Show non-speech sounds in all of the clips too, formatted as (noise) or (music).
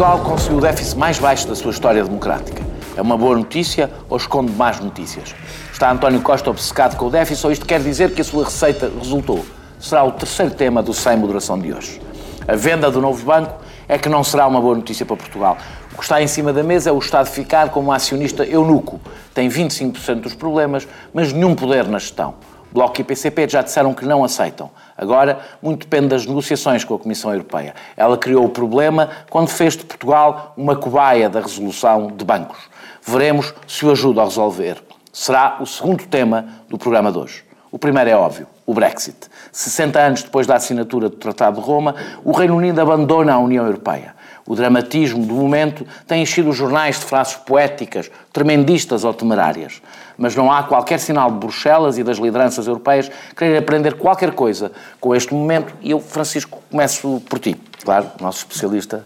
Portugal conseguiu o déficit mais baixo da sua história democrática. É uma boa notícia ou esconde más notícias? Está António Costa obcecado com o déficit ou isto quer dizer que a sua receita resultou? Será o terceiro tema do Sem Moderação de hoje. A venda do novo banco é que não será uma boa notícia para Portugal. O que está em cima da mesa é o Estado ficar como acionista eunuco. Tem 25% dos problemas, mas nenhum poder na gestão. Bloco e PCP já disseram que não aceitam. Agora, muito depende das negociações com a Comissão Europeia. Ela criou o problema quando fez de Portugal uma cobaia da resolução de bancos. Veremos se o ajuda a resolver. Será o segundo tema do programa de hoje. O primeiro é óbvio, o Brexit. 60 anos depois da assinatura do Tratado de Roma, o Reino Unido abandona a União Europeia. O dramatismo do momento tem enchido os jornais de frases poéticas, tremendistas ou temerárias. Mas não há qualquer sinal de Bruxelas e das lideranças europeias quererem aprender qualquer coisa com este momento. E eu, Francisco, começo por ti. Claro, nosso especialista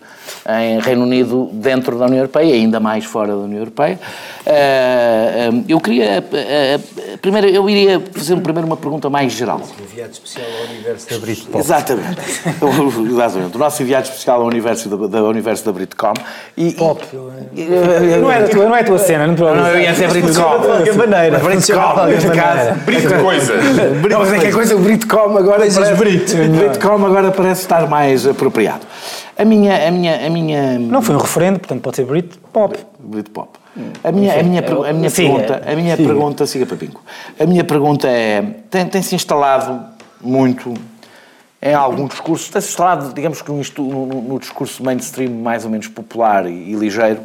em Reino Unido dentro da União Europeia, e ainda mais fora da União Europeia. Eh, eh, eu queria. Eh, primeiro, eu iria fazer primeiro uma pergunta mais geral. Enviado especial ao universo da Britcom. Exatamente. (laughs) Exatamente. O nosso enviado especial ao universo da, da universo da Britcom. E, Pop. E, não, é a tua, não é a tua cena, não, não, não eu ia dizer Britcom. De qualquer maneira. Britcom. Brito coisas. Não, mas é que a coisa, o Britcom agora. Parece, Britcom agora parece estar mais apropriado. A minha, a minha, a minha... Não foi um referendo, portanto pode ser Brit Pop. Brit Pop. A minha, a minha, a minha pergunta, a minha siga. pergunta, siga para Pinco. A minha pergunta é, tem, tem se instalado muito em algum discurso, tem-se instalado, digamos que no, no, no, discurso mainstream mais ou menos popular e, e, ligeiro,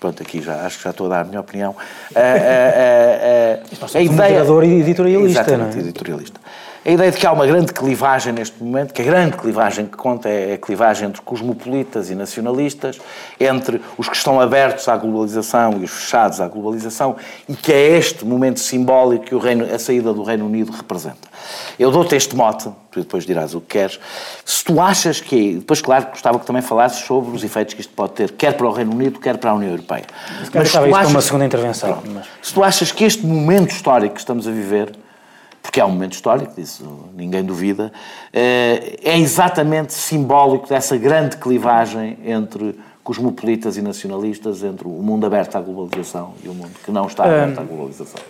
pronto, aqui já acho que já estou a dar a minha opinião, a, a, a, a, a ideia... e editorialista, Exatamente, não é? editorialista. A ideia de que há uma grande clivagem neste momento, que a grande clivagem que conta é a clivagem entre cosmopolitas e nacionalistas, entre os que estão abertos à globalização e os fechados à globalização, e que é este momento simbólico que Reino, a saída do Reino Unido representa. Eu dou-te este mote, tu depois dirás o que queres. Se tu achas que. Depois, claro, gostava que também falasses sobre os efeitos que isto pode ter, quer para o Reino Unido, quer para a União Europeia. Mas se tu achas, uma segunda intervenção. Mas... Se tu achas que este momento histórico que estamos a viver porque é um momento histórico, disso ninguém duvida, eh, é exatamente simbólico dessa grande clivagem entre cosmopolitas e nacionalistas, entre o mundo aberto à globalização e o mundo que não está aberto à globalização.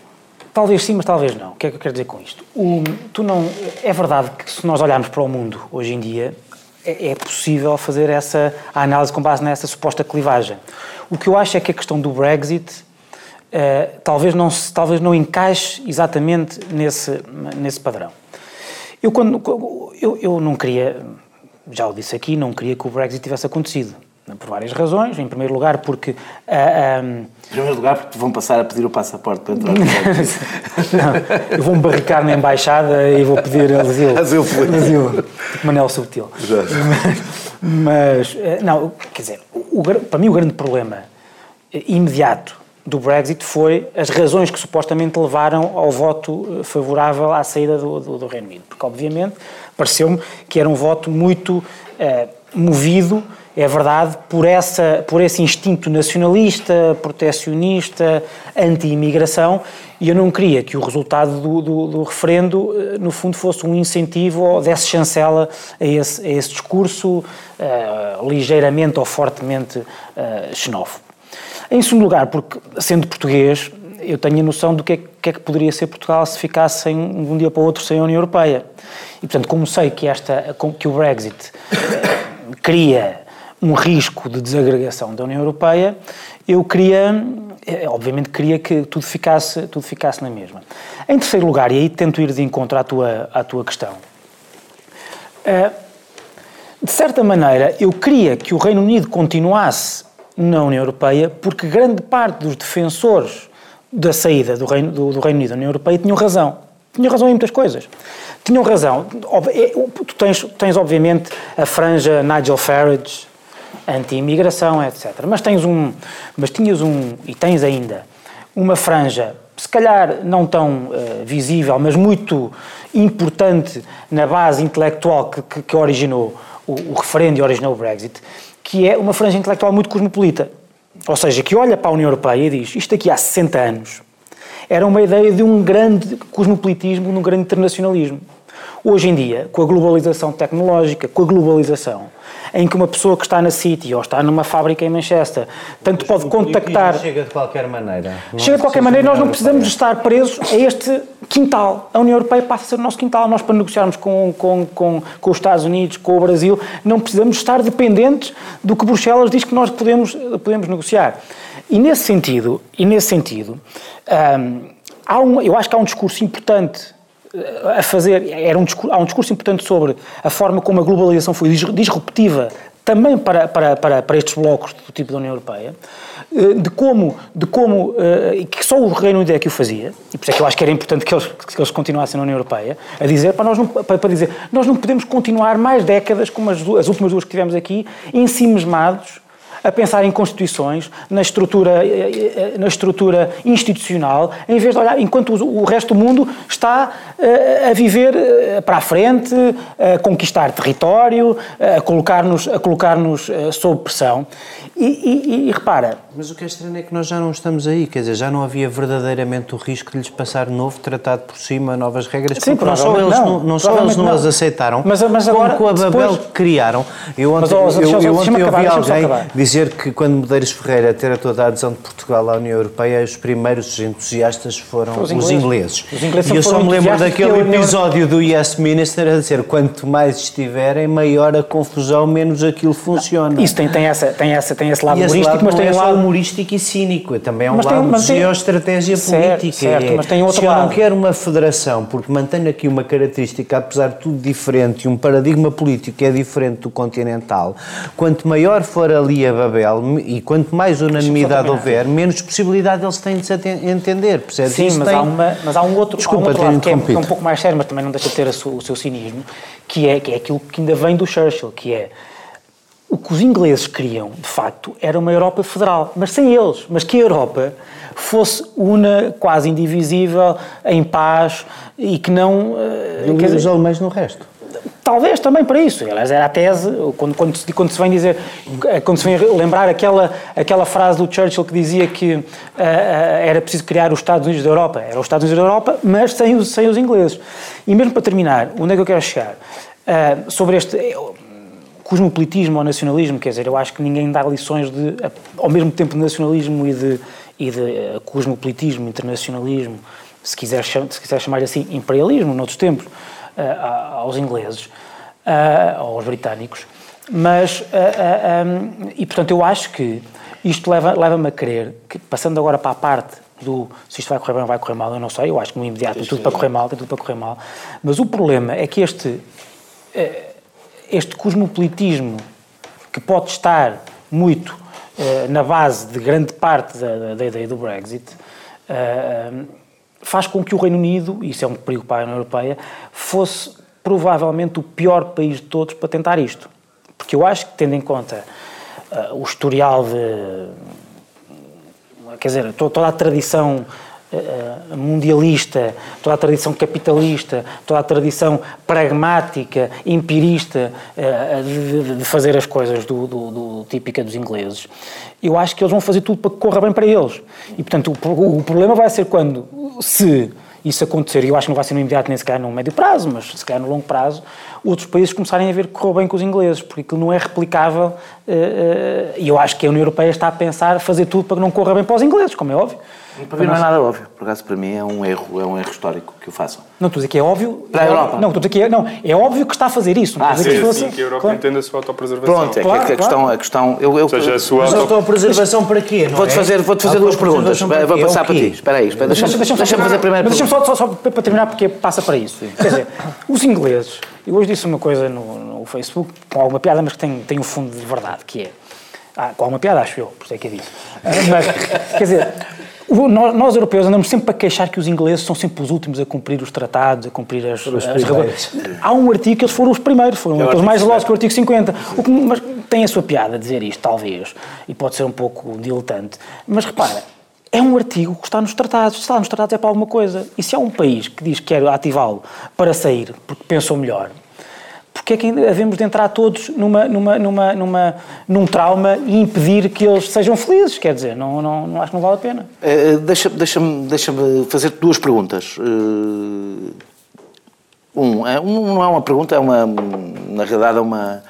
Talvez sim, mas talvez não. O que é que eu quero dizer com isto? O, tu não, é verdade que se nós olharmos para o mundo hoje em dia, é, é possível fazer essa análise com base nessa suposta clivagem. O que eu acho é que a questão do Brexit Uh, talvez, não, talvez não encaixe exatamente nesse, nesse padrão. Eu, quando, eu, eu não queria, já o disse aqui, não queria que o Brexit tivesse acontecido. Por várias razões. Em primeiro lugar, porque. Uh, eh, um... Ehm, em primeiro lugar, porque vão passar a pedir o passaporte para entrar no (laughs) Não, eu vou-me barricar na embaixada e vou pedir asilo. Asilo, asilo. Tipo Manel Subtil. Mas, mas, eh, não, quer dizer, o, para mim o grande problema imediato do Brexit foi as razões que supostamente levaram ao voto eh, favorável à saída do, do, do Reino Unido. Porque, obviamente, pareceu-me que era um voto muito eh, movido, é verdade, por, essa, por esse instinto nacionalista, protecionista, anti-imigração, e eu não queria que o resultado do, do, do, referendo, eh, no fundo, fosse um incentivo ou desse chancela a esse, a esse discurso ligeiramente ou fortemente xenófobo. Em segundo lugar, porque sendo português, eu tenho a noção do que é, que é, que poderia ser Portugal se ficasse de um dia para o outro sem a União Europeia. E, portanto, como sei que, esta, que o Brexit eh, cria um risco de desagregação da União Europeia, eu queria, eh, obviamente queria que tudo ficasse, tudo ficasse na mesma. Em terceiro lugar, e aí tento ir de encontro à tua, à tua questão, eh, de certa maneira, eu queria que o Reino Unido continuasse na União Europeia, porque grande parte dos defensores da saída do Reino, do, do Reino Unido da União Europeia tinham razão. Tinham razão em muitas coisas. Tinham razão. É, tu tens, tens obviamente, a franja Nigel Farage, anti-imigração, etc. Mas tens um, mas tinhas um, e tens ainda, uma franja, se calhar não tão uh, visível, mas muito importante na base intelectual que, que, que originou o, o referendo e originou o Brexit, que é uma franja intelectual muito cosmopolita. Ou seja, que olha para a União Europeia e diz isto aqui há 60 anos era uma ideia de um grande cosmopolitismo, de um grande internacionalismo. Hoje em dia, com a globalização tecnológica, com a globalização, em que uma pessoa que está na City ou está numa fábrica em Manchester, tanto pode contactar. Chega de qualquer maneira. Chega de qualquer maneira, nós não precisamos estar presos a este quintal. A União Europeia passa a ser o nosso quintal. Nós, para negociarmos com, com, com, com os Estados Unidos, com o Brasil, não precisamos estar dependentes do que Bruxelas diz que nós podemos, podemos negociar. E nesse sentido, e nesse sentido hum, há um, eu acho que há um discurso importante a fazer, era um discurso, há um discurso importante sobre a forma como a globalização foi disruptiva também para, para, para, para estes blocos do tipo da União Europeia, eh, de como, de como eh, que só o Reino Unido é que o fazia, e por isso é que eu acho que era importante que eles, que eles continuassem na União Europeia, a dizer, para, nós não, para dizer, nós não podemos continuar mais décadas, como as, as últimas duas que tivemos aqui, ensimismados a pensar em constituições, na estrutura, eh, eh, na estrutura institucional, em vez de olhar, enquanto o resto do mundo está eh, a viver para a frente, a conquistar território, a colocar-nos a colocar sob pressão. E, e, e, repara. Mas o que é estranho é que nós já não estamos aí, quer dizer, já não havia verdadeiramente o risco de lhes passar novo tratado por cima, novas regras, Sim, porque não só eles não, não, só eles não, as aceitaram, mas, mas agora, com a Babel depois... criaram. Eu ontem, mas, eu, eu, eu ontem ouvi alguém dizer que quando Medeiros Ferreira teve toda a adesão de Portugal à União Europeia, os primeiros entusiastas foram os ingleses. Os ingleses. Os ingleses e eu só me lembro daquele episódio do Yes Minister a dizer quanto mais estiverem, maior a confusão, menos aquilo funciona. Isso tem, tem, essa, tem, essa, tem esse lado humorístico, lado mas tem um lado humorístico e cínico, também é um mas lado tem, de geoestratégia política. Certo, é, mas tem outro se lado. eu não quero uma federação, porque mantém aqui uma característica, apesar de tudo diferente, e um paradigma político que é diferente do continental, quanto maior for ali a Babel, e quanto mais unanimidade houver, menos possibilidade eles têm de se entender, percebes? Sim, mas, tem... há uma, mas há um outro, Desculpa, há um outro lado que é, que é, um pouco mais sério, mas também não deixa de ter o seu, o seu cinismo, que é, que é aquilo que ainda vem do Churchill, que é o que os ingleses queriam, de facto, era uma Europa federal, mas sem eles, mas que a Europa fosse una, quase indivisível, em paz e que não... Eh, e os alemães no resto. Talvez também para isso. Aliás, era a tese, quando, quando, se, quando se vem dizer, quando se vem lembrar aquela, aquela frase do Churchill que dizia que uh, era preciso criar os Estados Unidos da Europa. Era os Estados Unidos da Europa, mas sem os, sem os ingleses. E mesmo para terminar, onde é que eu quero chegar? Uh, sobre este cosmopolitismo ou nacionalismo, quer dizer, eu acho que ninguém dá lições de, ao mesmo tempo, de nacionalismo e de, e de uh, cosmopolitismo, internacionalismo, se quiser, se quiser chamar assim, imperialismo, noutros tempos, aos ingleses, aos britânicos. Mas, um, e portanto, eu acho que isto leva-me leva a crer que, passando agora para a parte do se isto vai correr bem ou vai correr mal, eu não sei, eu acho que no imediato tem tudo para correr mal, tem tudo para correr mal, mas o problema é que este este cosmopolitismo que pode estar muito uh, na base de grande parte da, da ideia do Brexit, uh, faz com que o Reino Unido, e isso é um perigo para a União Europeia, fosse provavelmente o pior país de todos para tentar isto. Porque eu acho que, tendo em conta uh, o historial de. Quer dizer, toda a tradição mundialista, toda a tradição capitalista, toda a tradição pragmática, empirista eh, de, de fazer as coisas do, do, do, típica dos ingleses, eu acho que eles vão fazer tudo para que corra bem para eles. E, portanto, o, o problema vai ser quando, se isso acontecer, e eu acho que não vai ser no imediato nem se calhar no médio prazo, mas se calhar no longo prazo, outros países começarem a ver que correu bem com os ingleses, porque aquilo não é replicável, eh, e eu acho que a União Europeia está a pensar fazer tudo para que não corra bem para os ingleses, como é óbvio. Para mim não é nada óbvio. Por acaso, para mim é um erro, é um erro histórico que o façam. Não, estou a dizer que é óbvio. Para a Europa? Não, estou a dizer que é, não, é óbvio que está a fazer isso. Não ah, sim, que, fosse, sim, que a Europa claro. entenda a sua autopreservação. Pronto, é claro, que a questão... A questão eu, eu, Ou seja, a sua auto... autopreservação para quê? Vou-te fazer, vou -te fazer duas perguntas. Vou passar para ti. Espera aí, espera, deixa-me deixa deixa fazer a primeira pergunta. Deixa-me só, só, para terminar, porque passa para isso. Quer dizer, os ingleses... Eu hoje disse uma coisa no, no Facebook, com alguma piada, mas que tem, tem um fundo de verdade, que é... Ah, com alguma piada, acho eu, por isso é que é disse. Mas, quer dizer, nós, nós, europeus andamos sempre a queixar que os ingleses são sempre os últimos a cumprir os tratados, a cumprir as, as regras. Há um artigo que eles foram os primeiros, foram aqueles mais velozes que o artigo 50. O que, mas tem a sua piada dizer isto, talvez, e pode ser um pouco diletante. Mas repara, é um artigo que está nos tratados. Se está nos tratados é para alguma coisa. E se há um país que diz que quer ativá-lo para sair, porque pensou melhor, porque é que havemos de entrar todos numa, numa, numa, numa, num trauma e impedir que eles sejam felizes? Quer dizer, não, não, não acho que não vale a pena. Uh, Deixa-me deixa deixa fazer duas perguntas. Uh, Um, é, um, não é uma pergunta, é uma, na realidade, é uma,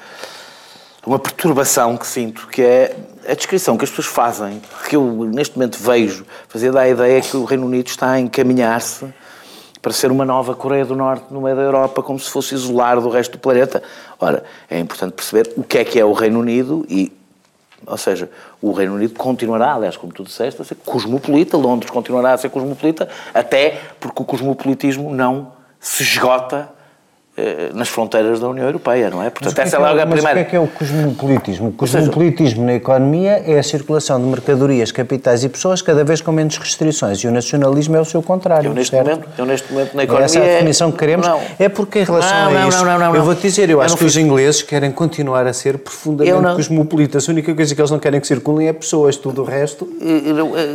uma perturbação que sinto, que é a descrição que as pessoas fazem, que eu neste momento vejo, fazer da ideia que o Reino Unido está a encaminhar-se para ser uma nova Coreia do Norte no meio da Europa, como se fosse isolar do resto do planeta. Ora, é importante perceber o que é que é o Reino Unido e, ou seja, o Reino Unido continuará, aliás, como tu disseste, a ser cosmopolita, Londres continuará a ser cosmopolita, até porque o cosmopolitismo não se esgota nas fronteiras da União Europeia, não é? Portanto, essa é, é logo a primeira. Mas o que é que é o cosmopolitismo? O cosmopolitismo na economia é a circulação de mercadorias, capitais e pessoas cada vez com menos restrições e o nacionalismo é o seu contrário. Eu neste, momento, eu neste momento na economia. Essa é a definição que queremos. Não. É porque em relação não, a isso. Não, não, eu vou-te dizer, eu, eu acho que os ingleses querem continuar a ser profundamente cosmopolitas. A única coisa que eles não querem que circulem é pessoas, tudo o resto.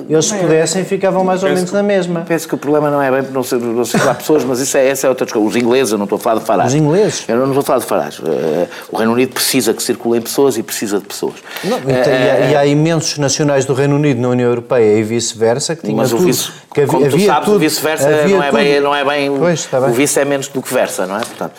eles se pudessem ficavam mais ou menos na mesma. Penso que o problema não é bem não circular pessoas, mas isso é, essa é outra coisa. Os ingleses, eu não estou a falar de Farage. Os ingleses? Eu não vou falar de Farage. Eh, o Reino Unido precisa que circulem pessoas e precisa de pessoas. Não, e, e, há, imensos nacionais do Reino Unido na União Europeia e vice-versa que tinham Mas tudo, o vice, que como tu sabes, tudo, o vice-versa não, é bem, não é bem... Pois, bem. O vice é menos do que versa, não é? Portanto,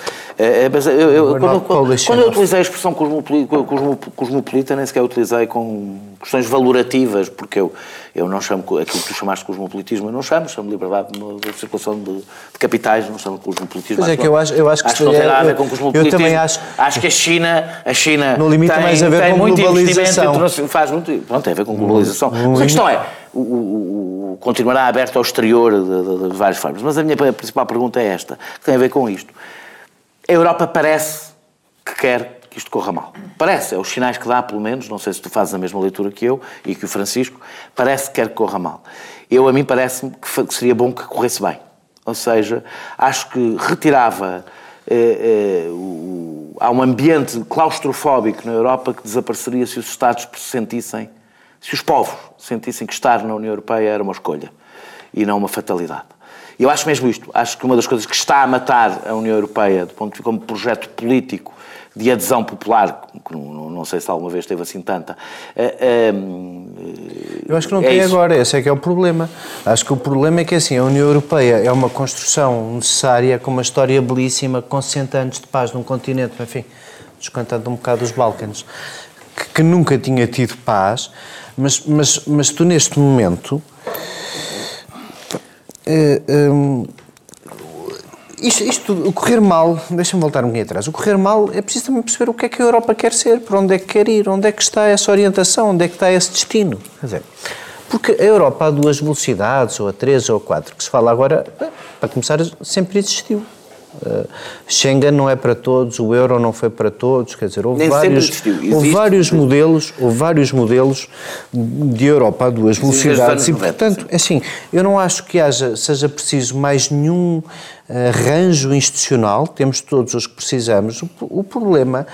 mas eu, eu, quando, quando, quando, eu utilizei a expressão cosmopolita, nem sequer utilizei com questões valorativas, porque eu, eu não chamo aquilo que tu chamaste de cosmopolitismo, eu não chamo, chamo liberdade de circulação de, de capitais, não chamo cosmopolitismo. Pois é que eu acho, eu acho que, acho que não tem nada a ver com cosmopolitismo. Eu também acho. Acho que a China, a China no limite tem, mais a ver com muito globalização. Faz muito, pronto, tem a ver com globalização. Mas a questão é, o, o, o, continuará aberto ao exterior de, de, de várias formas. Mas a minha principal pergunta é esta, que tem a ver com isto. A Europa parece que quer que isto corra mal. Parece, é os sinais que dá, pelo menos, não sei se tu fazes a mesma leitura que eu e que o Francisco, parece que quer que corra mal. Eu, a mim, parece-me que seria bom que corresse bem. Ou seja, acho que retirava. Eh, eh, o, há um ambiente claustrofóbico na Europa que desapareceria se os Estados se sentissem, se os povos sentissem que estar na União Europeia era uma escolha e não uma fatalidade. E eu acho mesmo isto. Acho que uma das coisas que está a matar a União Europeia, do ponto de vista como projeto político de adesão popular, que não, não sei se alguma vez teve assim tanta. É, é, eu acho que não é tem isso. agora, esse é que é o problema. Acho que o problema é que assim, a União Europeia é uma construção necessária, com uma história belíssima, com 60 anos de paz num continente, enfim, descantando um bocado os Balcãs, que, que nunca tinha tido paz, mas, mas, mas tu neste momento Uh, isto, isto, o correr mal, deixa-me voltar um pouquinho atrás, o correr mal é preciso também perceber o que é que a Europa quer ser, para onde é que quer ir, onde é que está essa orientação, onde é que está esse destino. Quer dizer, porque a Europa há duas velocidades, ou a três ou a quatro, que se fala agora, para começar, sempre existiu. Uh, Schengen não é para todos, o euro não foi para todos, quer dizer, houve, vários, houve vários modelos, houve vários modelos de Europa a duas velocidades e, portanto, assim, eu não acho que haja, seja preciso mais nenhum arranjo institucional, temos todos os que precisamos. O, o problema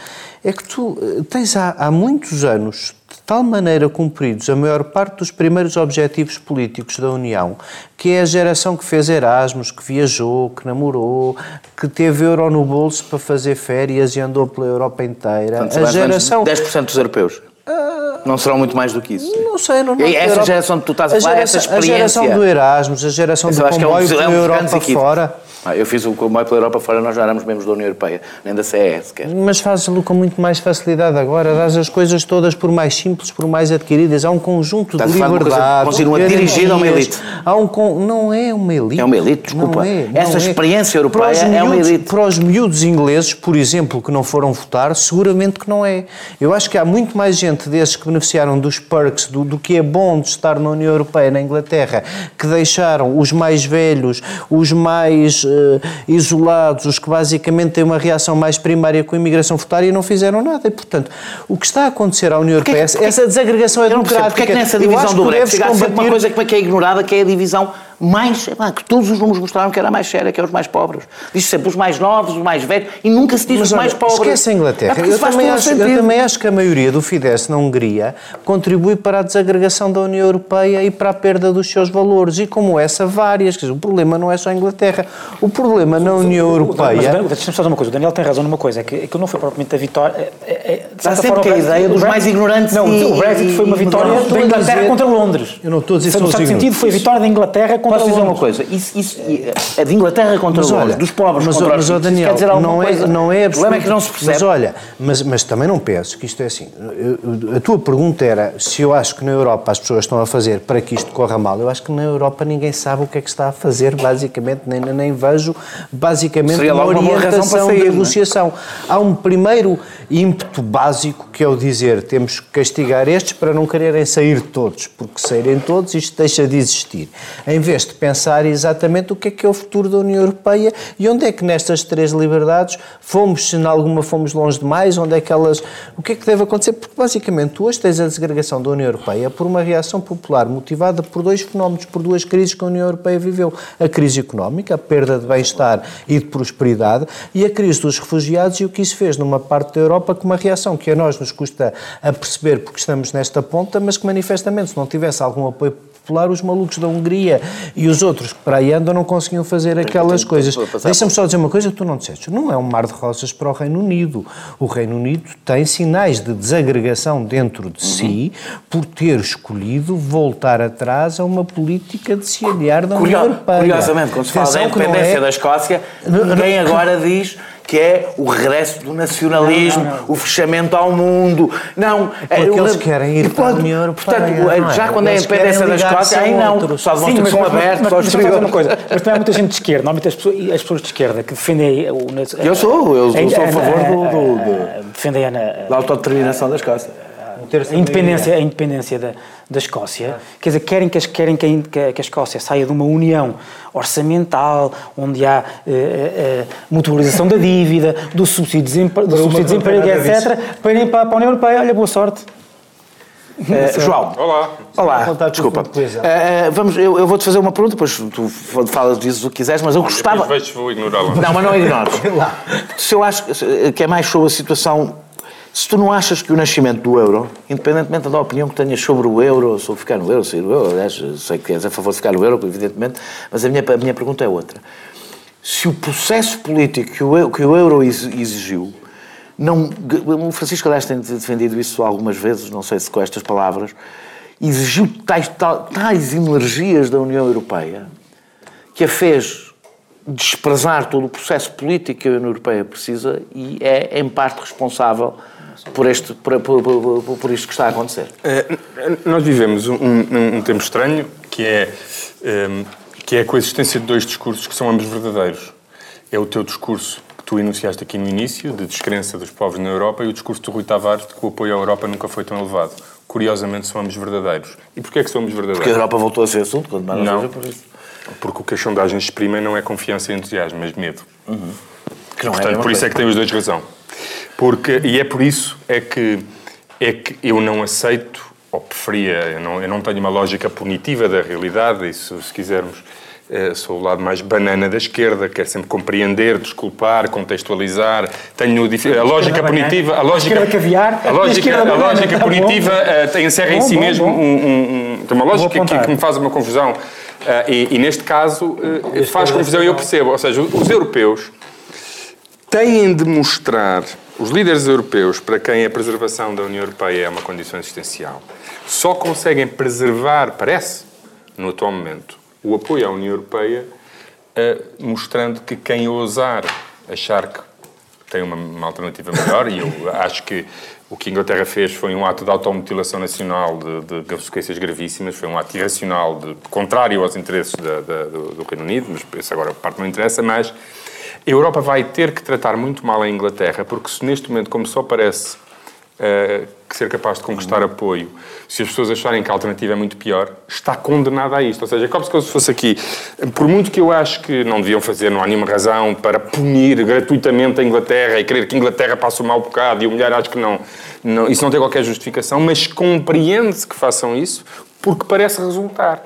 é que tu eh, tens há, há muitos anos tal maneira cumpridos a maior parte dos primeiros objetivos políticos da União, que é a geração que fez Erasmus, que viajou, que namorou, que teve euro no bolso para fazer férias e andou pela Europa inteira. Portanto, a geração 10% dos europeus. Uh, não serão muito mais do que isso. Não sei, não, não Essa Europa, geração que tu estás a falar, essa experiência. A geração do Erasmus, a geração do comboio é um, é um pela Europa fora. Ah, eu fiz o comboio pela Europa fora, nós já éramos membros da União Europeia, nem da CE sequer. Mas fazes-lo com muito mais facilidade agora, dás as coisas todas por mais simples, por mais adquiridas. Há um conjunto Estás de liberdade. Continua dirigida a uma elite. Há um con... Não é uma elite. É uma elite, desculpa. Não é, não Essa é. experiência europeia miúdos, é uma elite. Para os miúdos ingleses, por exemplo, que não foram votar, seguramente que não é. Eu acho que há muito mais gente desses que beneficiaram dos perks, do, do que é bom de estar na União Europeia, na Inglaterra, que deixaram os mais velhos, os mais uh, isolados, os que basicamente têm uma reação mais primária com a imigração votar e não fizeram nada. E, portanto, o que está a acontecer à União Europeia, porque, essa desagregação é democrática. Porque é que nessa divisão do Brexit há sempre uma coisa que é ignorada, que é a divisão mais, que todos os números mostraram que era mais séria, que é os mais pobres. Diz sempre os mais novos, os mais velhos, e nunca se diz Mas, os olha, mais pobres. Esquece a Inglaterra. É eu, também acho, eu também acho que a maioria do Fidesz na Hungria contribui para a desagregação da União Europeia e para a perda dos seus valores. E como essa, várias. Quer dizer, o problema não é só a Inglaterra. O problema na União Europeia. Mas deixa-me só dizer uma coisa. O Daniel tem razão numa coisa, é que aquilo não foi propriamente a vitória. É, é, é Há sempre que a ideia dos mais ignorantes. Não, e, o Brexit foi uma vitória da Inglaterra contra Londres. Eu não estou a dizer No certo sentido, foi a vitória da Inglaterra contra posso dizer uma coisa? Isso, isso, é de Inglaterra contra mas, olha, dos pobres mas, contra mas, os Daniel, dizer não é, coisa. Não é o problema é que não se percebe. Mas olha, mas, mas também não penso que isto é assim. A tua pergunta era se eu acho que na Europa as pessoas estão a fazer para que isto corra mal. Eu acho que na Europa ninguém sabe o que é que está a fazer, basicamente, nem, nem vejo basicamente Seria uma orientação sair, é? negociação. Há um primeiro ímpeto básico que é o dizer temos que castigar estes para não quererem sair todos, porque saírem todos isto deixa de existir. Em vez de pensar exatamente o que é que é o futuro da União Europeia e onde é que nestas três liberdades fomos, se em alguma fomos longe demais, onde é que elas. O que é que deve acontecer? Porque basicamente hoje tens a desagregação da União Europeia por uma reação popular motivada por dois fenómenos, por duas crises que a União Europeia viveu: a crise económica, a perda de bem-estar e de prosperidade, e a crise dos refugiados e o que isso fez numa parte da Europa com uma reação que a nós nos custa a perceber porque estamos nesta ponta, mas que manifestamente se não tivesse algum apoio popular, os malucos da Hungria e os outros que para aí andam não conseguiam fazer aquelas coisas. Deixa-me só dizer uma coisa que tu não disseste. Não é um mar de rosas para o Reino Unido. O Reino Unido tem sinais de desagregação dentro de si por ter escolhido voltar atrás a uma política de se aliar da União Europeia. Curiosamente, quando se fala da independência é... da Escócia, ninguém agora diz que é o regresso do nacionalismo, não, não, não. o fechamento ao mundo. Não, é, porque eles querem ir para a União Europeia. Portanto, é? já quando é a independência da Escócia, aí não, outros. só demonstram que são abertos mas, mas, coisa, mas também há muita gente de esquerda, normalmente as pessoas, as pessoas de esquerda que defendem o... Eu sou, eu sou, a favor do, do, do, defendem a, da autodeterminação da Escócia a independência, a independência da, da Escócia, quer dizer, querem, que, querem que, a, que a Escócia saia de uma união orçamental, onde há uh, uh, mutualização da dívida, do subsídio de desemprego, do subsídio de desemprego etc., para irem para, para a União Europeia. Olha, boa sorte. Uh, João. Olá. Olá, desculpa. Uh, vamos, eu, eu vou-te fazer uma pergunta, depois tu falas, dizes o que quiseres, mas eu gostava... Depois vou ignorá-la. Não, mas não ignores. (laughs) Se eu acho que é mais sobre a situação se tu não achas que o nascimento do euro, independentemente da opinião que tenhas sobre o euro, sobre ficar no euro, sair do euro, aliás, sei que és a favor de ficar no euro, evidentemente, mas a minha, a minha pergunta é outra. Se o processo político que o, que o euro exigiu, não, o Francisco Aliás tem defendido isso algumas vezes, não sei se com estas palavras, exigiu tais, tais energias da União Europeia que a fez desprezar todo o processo político que a União Europeia precisa e é, em parte, responsável por, este, por, por, por, por isto que está a acontecer? Uh, nós vivemos um, um, um, tempo estranho que é, um, ehm, que é a coexistência de dois discursos que são ambos verdadeiros. É o teu discurso que tu enunciaste aqui no início, de descrença dos povos na Europa, e o discurso do Rui Tavares de que o apoio à Europa nunca foi tão elevado. Curiosamente, são ambos verdadeiros. E porquê é que são ambos verdadeiros? Porque a Europa voltou a ser assunto, quando mais não, por isso. Porque o que as sondagens exprimem não é confiança e entusiasmo, mas medo. Uhum. É Portanto, é por isso é que têm os dois razão. Porque, e é por isso é que, é que eu não aceito, ou preferia, eu não, eu não tenho uma lógica punitiva da realidade, isso, se quisermos, é, sou o lado mais banana da esquerda, quero sempre compreender, desculpar, contextualizar. Tenho a lógica punitiva, a lógica a caviar, a lógica, a lógica tá punitiva uh, encerra bom, em si bom, mesmo bom. Um, um, uma lógica que, que, me faz uma confusão uh, e, e, neste caso uh, faz confusão e eu percebo. Ou seja, os europeus têm de mostrar os líderes europeus, para quem a preservação da União Europeia é uma condição existencial, só conseguem preservar, parece, no atual momento, o apoio à União Europeia, uh, mostrando que quem ousar achar que tem uma, uma, alternativa melhor, e eu acho que o que a Inglaterra fez foi um ato de automutilação nacional de, de consequências gravíssimas, foi um ato irracional, de, contrário aos interesses da, da, do, do, Reino Unido, mas isso agora parte não interessa, mas a Europa vai ter que tratar muito mal a Inglaterra, porque se neste momento, como só parece uh, ser capaz de conquistar uhum. apoio, se as pessoas acharem que a alternativa é muito pior, está condenada a isto. Ou seja, é como se fosse aqui. Por muito que eu acho que não deviam fazer, não há nenhuma razão para punir gratuitamente a Inglaterra e querer que a Inglaterra passe o mau bocado e humilhar, acho que não, não isso não tem qualquer justificação, mas compreende-se que façam isso porque parece resultar.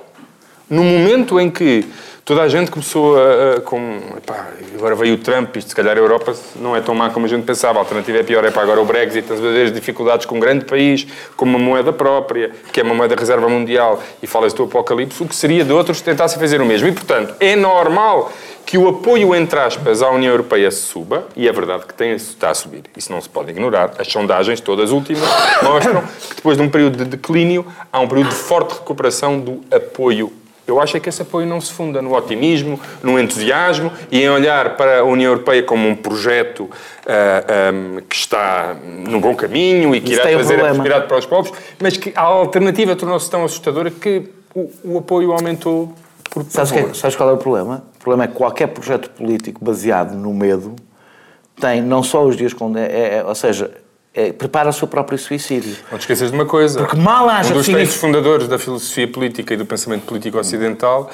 No momento em que toda a gente começou a, a com, epá, agora veio o Trump, isto se calhar a Europa não é tão má como a gente pensava, a alternativa é pior, é para agora o Brexit, tens vezes dificuldades com um grande país, com uma moeda própria, que é uma moeda reserva mundial, e falas do apocalipse, o que seria de outros tentassem fazer o mesmo. E, portanto, é normal que o apoio, entre aspas, à União Europeia suba, e é verdade que tem, está a subir, isso não se pode ignorar. As sondagens, todas últimas, mostram que depois de um período de declínio, há um período de forte recuperação do apoio Eu acho é que esse apoio não se funda no otimismo, no entusiasmo e em olhar para a União Europeia como um projeto uh, ah, um, que está no bom caminho e que irá trazer um a prosperidade para os povos, mas que a alternativa tornou-se tão assustadora que o, o apoio aumentou por, por sabes, que, é sabes qual é o problema? O problema é que qualquer projeto político baseado no medo tem não só os dias. É, é, ou seja, prepara o seu próprio suicídio. Não te esqueças de uma coisa. Porque mal haja... Um dos três fundadores da filosofia política e do pensamento político ocidental,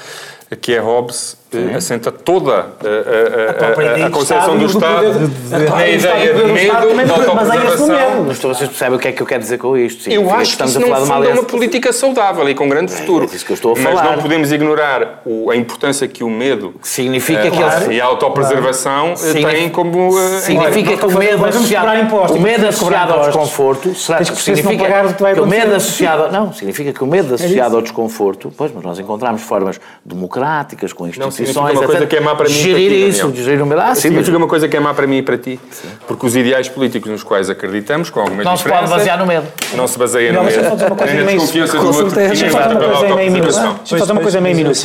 que é Hobbes, Sim. assenta toda a, a, a, a concepção do Estado na ideia de medo, da autopreservação. Mas vocês percebem o que é que eu quero dizer com isto? Eu acho que estamos que isso a falar não funda uma política saudável e com grande é, futuro. É isso que eu estou a falar. Mas não podemos ignorar a importância que o medo significa que ele... e a autopreservação têm como... Significa que o medo associado, o medo associado ao desconforto... Significa que o medo associado... Não, significa que o medo associado ao desconforto... Pois, mas nós encontramos formas democráticas, com instituições instituições. uma coisa que é má para mim. Gerir ti, isso, gerir o meu. Ah, sim, significa uma coisa que é má para mim e para ti. Sim. Porque os ideais políticos nos quais acreditamos, com algumas Não se pode basear no medo. Não se baseia no medo. Nem na desconfiança do outro. Deixa-me fazer uma coisa em meio minuto. Deixa-me fazer uma coisa em meio minuto.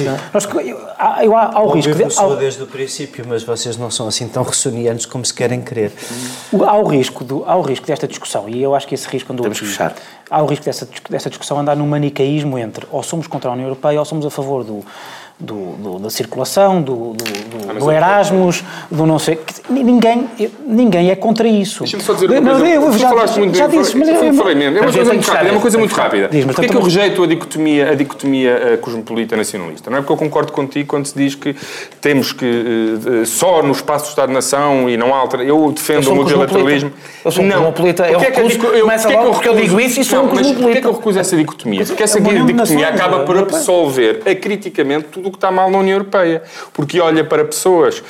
Eu há o risco. Eu sou desde o princípio, mas vocês não são assim tão ressoniantes como se querem crer. Há o risco, do, há o risco desta discussão, e eu acho que esse risco andou. Temos que fechar. Há o risco dessa, dessa discussão andar num manicaísmo entre ou somos contra a União Europeia ou somos a favor do do, do, da circulação, do, do, do Erasmus, do não sei. Ninguém, ninguém é contra isso. Deixa-me só dizer uma coisa. Não, eu, já, falaste muito já. Disse, mas eu, falei mesmo. É uma coisa muito rápida. É uma coisa muito rápida. Porquê é que eu rejeito a dicotomia, a dicotomia eh, cosmopolita nacionalista? Não é porque eu concordo contigo quando se diz que temos que uh, só no espaço do Estado-nação e não há outra. Eu defendo o multilateralismo. Eu sou um cosmopolita. Eu recuso, eu, começa logo porque eu digo isso e sou um cosmopolita. Porquê é que eu recuso essa dicotomia? Porque essa dicotomia acaba por absolver acriticamente tudo o que está mal na União Europeia. Porque olha para pessoas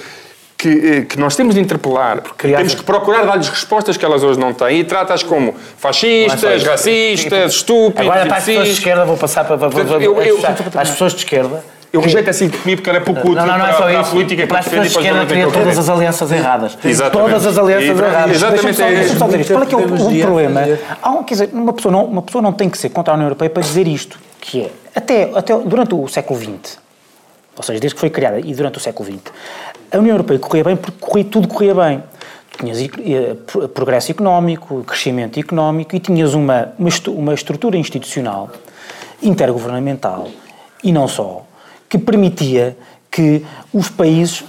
que, eh, que, nós temos de interpelar, porque temos que procurar dar-lhes respostas que elas hoje não têm e trata-as como fascistas, é racistas, estúpidos. Agora, para as pessoas de esquerda, vou passar para, para, para, eu, eu, para as pessoas de esquerda. Eu rejeito assim comigo porque era pouco útil não, não, não é só para, isso. a política para, as pessoas de esquerda cria todas as alianças erradas. Exatamente. Todas as alianças erradas. Exatamente. Deixa-me só dizer isto. Qual é que é o, o problema? Há um, quer dizer, uma pessoa, não, uma pessoa não tem que ser contra a União Europeia para dizer isto, que é, até, até durante o século XX, ou seja, desde que foi criada e durante o século XX, a União Europeia corria bem porque corria, tudo corria bem. Tinhas eh, progresso económico, crescimento económico e tinhas uma, uma estrutura institucional intergovernamental e não só, que permitia que os países,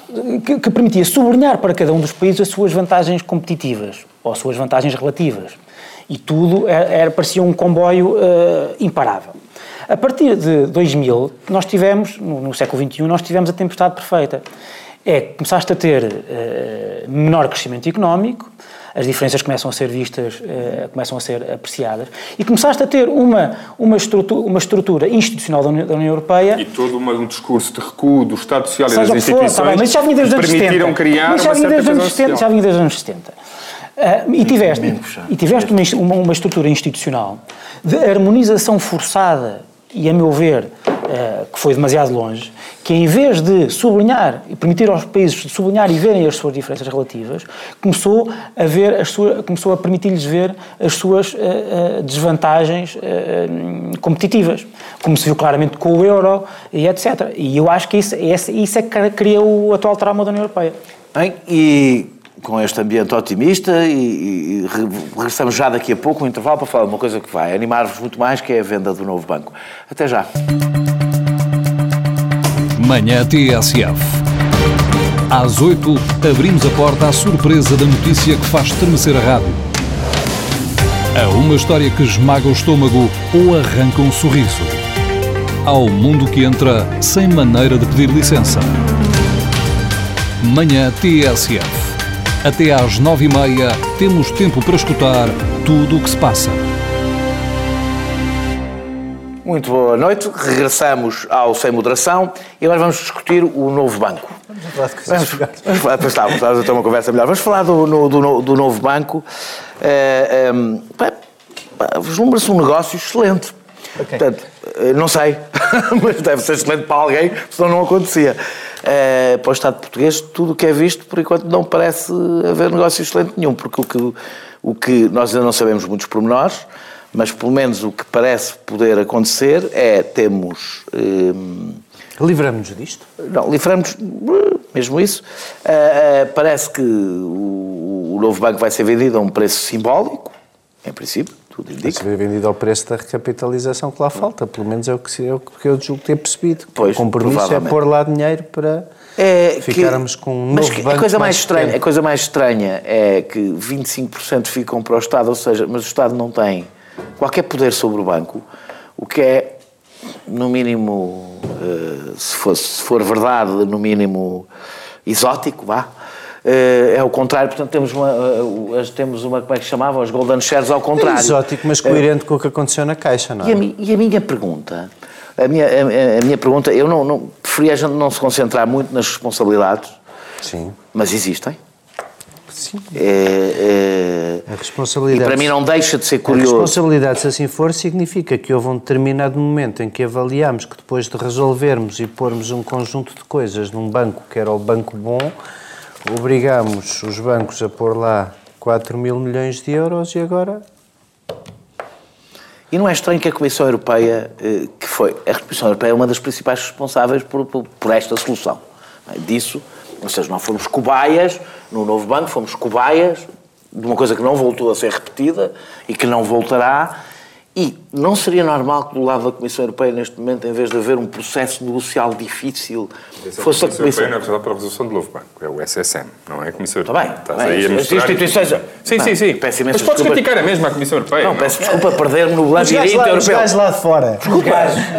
que, que, permitia sublinhar para cada um dos países as suas vantagens competitivas ou as suas vantagens relativas. E tudo era, era parecia um comboio uh, imparável. A partir de 2000, nós tivemos, no, no século XXI, nós tivemos a tempestade perfeita. É, começaste a ter uh, menor crescimento económico, as diferenças começam a ser vistas, uh, começam a ser apreciadas, e começaste a ter uma, uma, estrutura, uma estrutura institucional da União, da União Europeia... E todo uma, um discurso de recuo do Estado Social e das instituições for, tá bem, mas já vinha desde os anos 70. criar mas já vinha desde os anos 70, já vinha desde os anos 70. Uh, e tiveste, e tiveste uma, uma, estrutura institucional de harmonização forçada e a meu ver, uh, que foi demasiado longe, que em vez de sublinhar e permitir aos países sublinhar e verem as suas diferenças relativas, começou a ver as suas, começou a permitir-lhes ver as suas uh, uh, desvantagens competitivas, como se viu claramente com o euro e etc. E eu acho que isso, isso é que cria o atual trauma da União Europeia. Bem, e com este ambiente otimista e, e, regressamos já daqui a pouco, um intervalo, para falar de uma coisa que vai animar-vos muito mais, que é a venda do novo banco. Até já. Manhã TSF. Às 8, abrimos a porta à surpresa da notícia que faz estremecer a rádio. A uma história que esmaga o estômago ou arranca um sorriso. Ao mundo que entra sem maneira de pedir licença. Manhã TSF até às nove e meia temos tempo para escutar tudo o que se passa. Muito boa noite. Regressamos ao Sem Moderação e agora vamos discutir o novo banco. Vamos falar de coisas vamos, vamos, está, vamos ter uma conversa melhor. Vamos falar do, no, do, do novo banco. É, é, Vislumbra-se um negócio excelente. Okay. Portanto, eh, não sei, (laughs) mas deve ser excelente para alguém, senão não acontecia. É, para o Estado português, tudo o que é visto, por enquanto, não parece haver negócio excelente nenhum, porque o que, o que nós ainda não sabemos muitos pormenores, mas pelo menos o que parece poder acontecer é temos. Hum, Livramos-nos disto? Não, livramos mesmo isso. Uh, uh, parece que o, o, novo banco vai ser vendido a um preço simbólico, em princípio, tudo indica. Vai ser vendido ao preço da recapitalização que lá falta, pelo menos é o que, é o que eu julgo ter percebido. Pois, o compromisso é pôr lá dinheiro para é ficarmos com um novo banco a coisa mais, estranha, A coisa mais estranha é que 25% ficam para o Estado, ou seja, mas o Estado não tem qualquer poder sobre o banco, o que é, no mínimo, eh, se, fosse, se for verdade, no mínimo exótico, vá. Eh, é o contrário, portanto temos uma, eh, temos uma, como é que chamava, os golden shares ao contrário. É exótico, mas coerente com o que aconteceu na Caixa, não é? E a, e a minha pergunta, a minha, a, a, minha pergunta, eu não, não preferia a gente não se concentrar muito nas responsabilidades, Sim. mas existem. Sim. É, é, a responsabilidade. E para mim não deixa de ser curioso. A responsabilidade, se assim for, significa que houve um determinado momento em que avaliamos que depois de resolvermos e pormos um conjunto de coisas num banco que era o banco bom, obrigamos os bancos a pôr lá 4 mil milhões de euros e agora e não é estranho que a Comissão Europeia, eh, que foi. A Comissão Europeia é uma das principais responsáveis por, por, por esta solução. Disso ou seja, nós fomos cobaias no novo banco, fomos cobaias de uma coisa que não voltou a ser repetida e que não voltará, e não seria normal que do lado da Comissão Europeia, neste momento, em vez de haver um processo negocial difícil, fosse a Comissão Europeia não é responsável pela resolução do novo banco, é o SSM, não é a Comissão Europeia. Está bem, Estás bem. As instituições... Sim, não, sim, sim. Peço Mas podes criticar a mesma a Comissão Europeia. Não, não. peço desculpa perder-me no labirinto europeu. Os gajos lá de fora. Desculpa.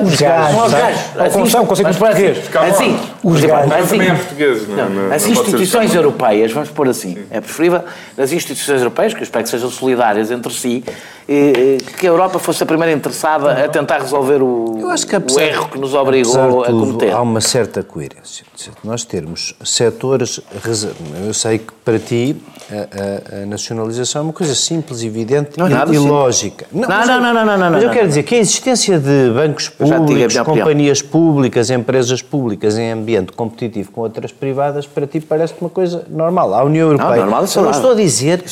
Os gajos. Os gajos. Assim, é um conceito português. Assim. Os gajos. Assim, é português. As instituições europeias, vamos pôr assim, é preferível, as instituições europeias, que eu espero que sejam solidárias entre si, que a Europa fosse a primeira interessada a tentar resolver o, que o erro que nos obrigou a cometer. Há uma certa coerência. Nós termos setores. Eu sei que para ti a, a, a nacionalização é uma coisa simples, evidente não, e, e lógica. Não, não, não, não, não, não, não, Mas eu quero dizer que a existência de bancos públicos, companhias públicas, empresas públicas em ambiente competitivo com outras privadas, para ti parece uma coisa normal. A União Europeia. Não, normal, eu não estou a dizer.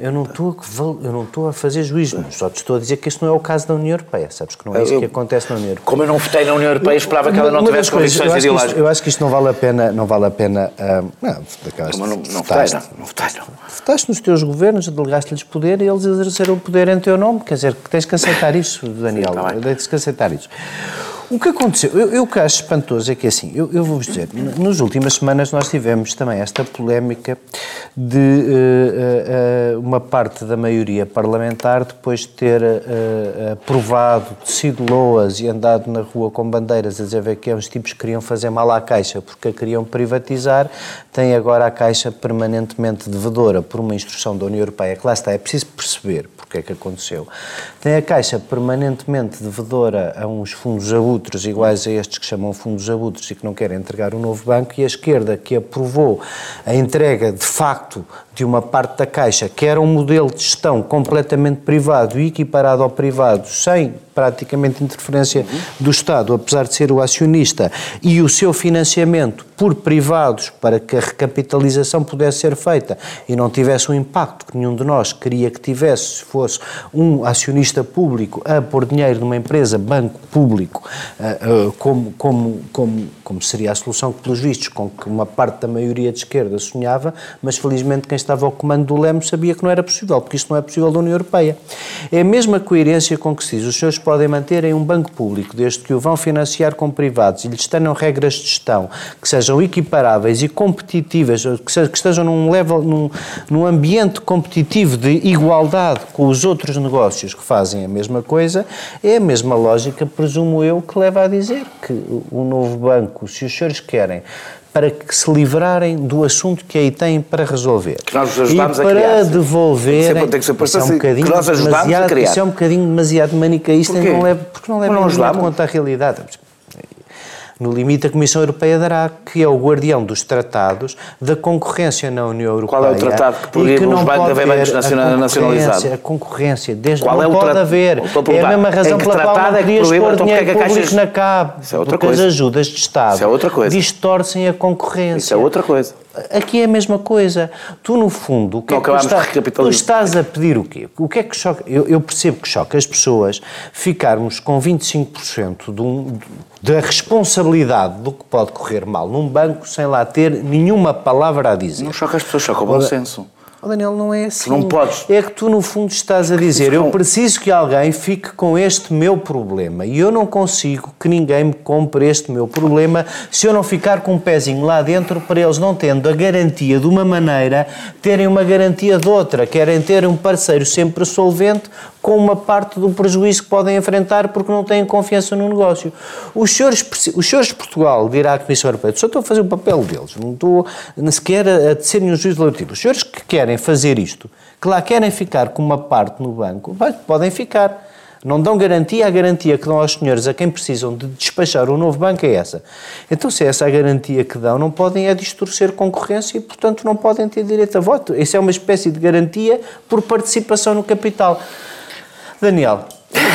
Eu não estou, a, eu não estou a fazer juízo, só te estou a dizer que este não é o caso da União Europeia. Sabes que não é isso que acontece na União Europeia. Como eu não votei na União Europeia, esperava que ela não tivesse condições ideológicas. Eu acho que isto não vale a pena. Não vale a pena uh, não, daquelas, não, não, não votei, não. Não votei, não. Votaste nos teus governos, delegaste-lhes poder e eles exerceram o poder em teu nome. Quer dizer, tens que aceitar isso, Daniel. Sim, tá tens que aceitar isso. O que aconteceu, eu, eu que acho espantoso é que assim, eu, eu vou-vos dizer, nas últimas semanas nós tivemos também esta polémica de uh, uh, uma parte da maioria parlamentar, depois de ter uh, aprovado, sido loas e andado na rua com bandeiras a dizer que uns tipos queriam fazer mal à Caixa porque a queriam privatizar, tem agora a Caixa permanentemente devedora por uma instrução da União Europeia, que lá está, é preciso perceber porque é que aconteceu. Tem a Caixa permanentemente devedora a uns fundos abutres iguais a estes que chamam fundos abutres e que não querem entregar um novo banco, e a esquerda que aprovou a entrega de facto de uma parte da Caixa, que era um modelo de gestão completamente privado e equiparado ao privado, sem praticamente interferência uhum. do Estado, apesar de ser o acionista, e o seu financiamento por privados para que a recapitalização pudesse ser feita e não tivesse o impacto que nenhum de nós queria que tivesse se fosse um acionista público a pôr dinheiro numa empresa, banco público, eh, eh, como, como, como, como seria a solução que, pelos vistos, com que uma parte da maioria de esquerda sonhava, mas felizmente quem estava ao comando do Lemos sabia que não era possível, porque isto não é possível da União Europeia. É a mesma coerência com que se diz, os senhores podem manter em um banco público, desde que o vão financiar com privados e lhes tenham regras de gestão que sejam equiparáveis e competitivas, que, estejam num, level, num, num ambiente competitivo de igualdade com os outros negócios que fazem a mesma coisa, é a mesma lógica, presumo eu, que leva a dizer que o novo banco, se os senhores querem para que se livrarem do assunto que aí têm para resolver. Que nós e para a criar. devolverem. Tem que ser, tem que ser isso, é um bocadinho que nós ajudámos a criar. Isso é um bocadinho demasiado manicaísta e não leva, porque não leva em conta a realidade. No limite, a Comissão Europeia dará que é o guardião dos tratados da concorrência na União Europeia. Qual é o tratado que proíbe os bancos haver bancos nacionalizados? A concorrência, desde Qual não é o pode haver. É a mesma razão pela qual não querias é pôr dinheiro é público Caixa... na CAB. Isso é outra porque coisa. as ajudas de Estado Isso é outra coisa. distorcem a concorrência. Isso é outra coisa. Aqui é a mesma coisa. Tu, no fundo, o que, é que tu, está, tu, estás a pedir o quê? O que é que choca? Eu, eu percebo que choca as pessoas ficarmos com 25% de um, da responsabilidade do que pode correr mal num banco sem lá ter nenhuma palavra a dizer. Não choca as pessoas, choca o bom senso. Oh Daniel, não é assim. não podes. É que tu, no fundo, estás a dizer: eu preciso que alguém fique com este meu problema e eu não consigo que ninguém me compre este meu problema se eu não ficar com um pezinho lá dentro para eles, não tendo a garantia de uma maneira, terem uma garantia de outra. Querem ter um parceiro sempre solvente com uma parte do prejuízo que podem enfrentar porque não têm confiança no negócio. Os senhores, os senhores de Portugal, dirá a Comissão Europeia, só estou a fazer o papel deles, não estou sequer a, a ser nenhum juiz legislativo. Os senhores que querem fazer isto, que lá querem ficar com uma parte no banco, podem ficar. Não dão garantia, a garantia que dão aos senhores a quem precisam de despachar um novo banco é essa. Então, se é essa a garantia que dão, não podem é distorcer concorrência e, portanto, não podem ter direito a voto. Isso é uma espécie de garantia por participação no capital. Daniel,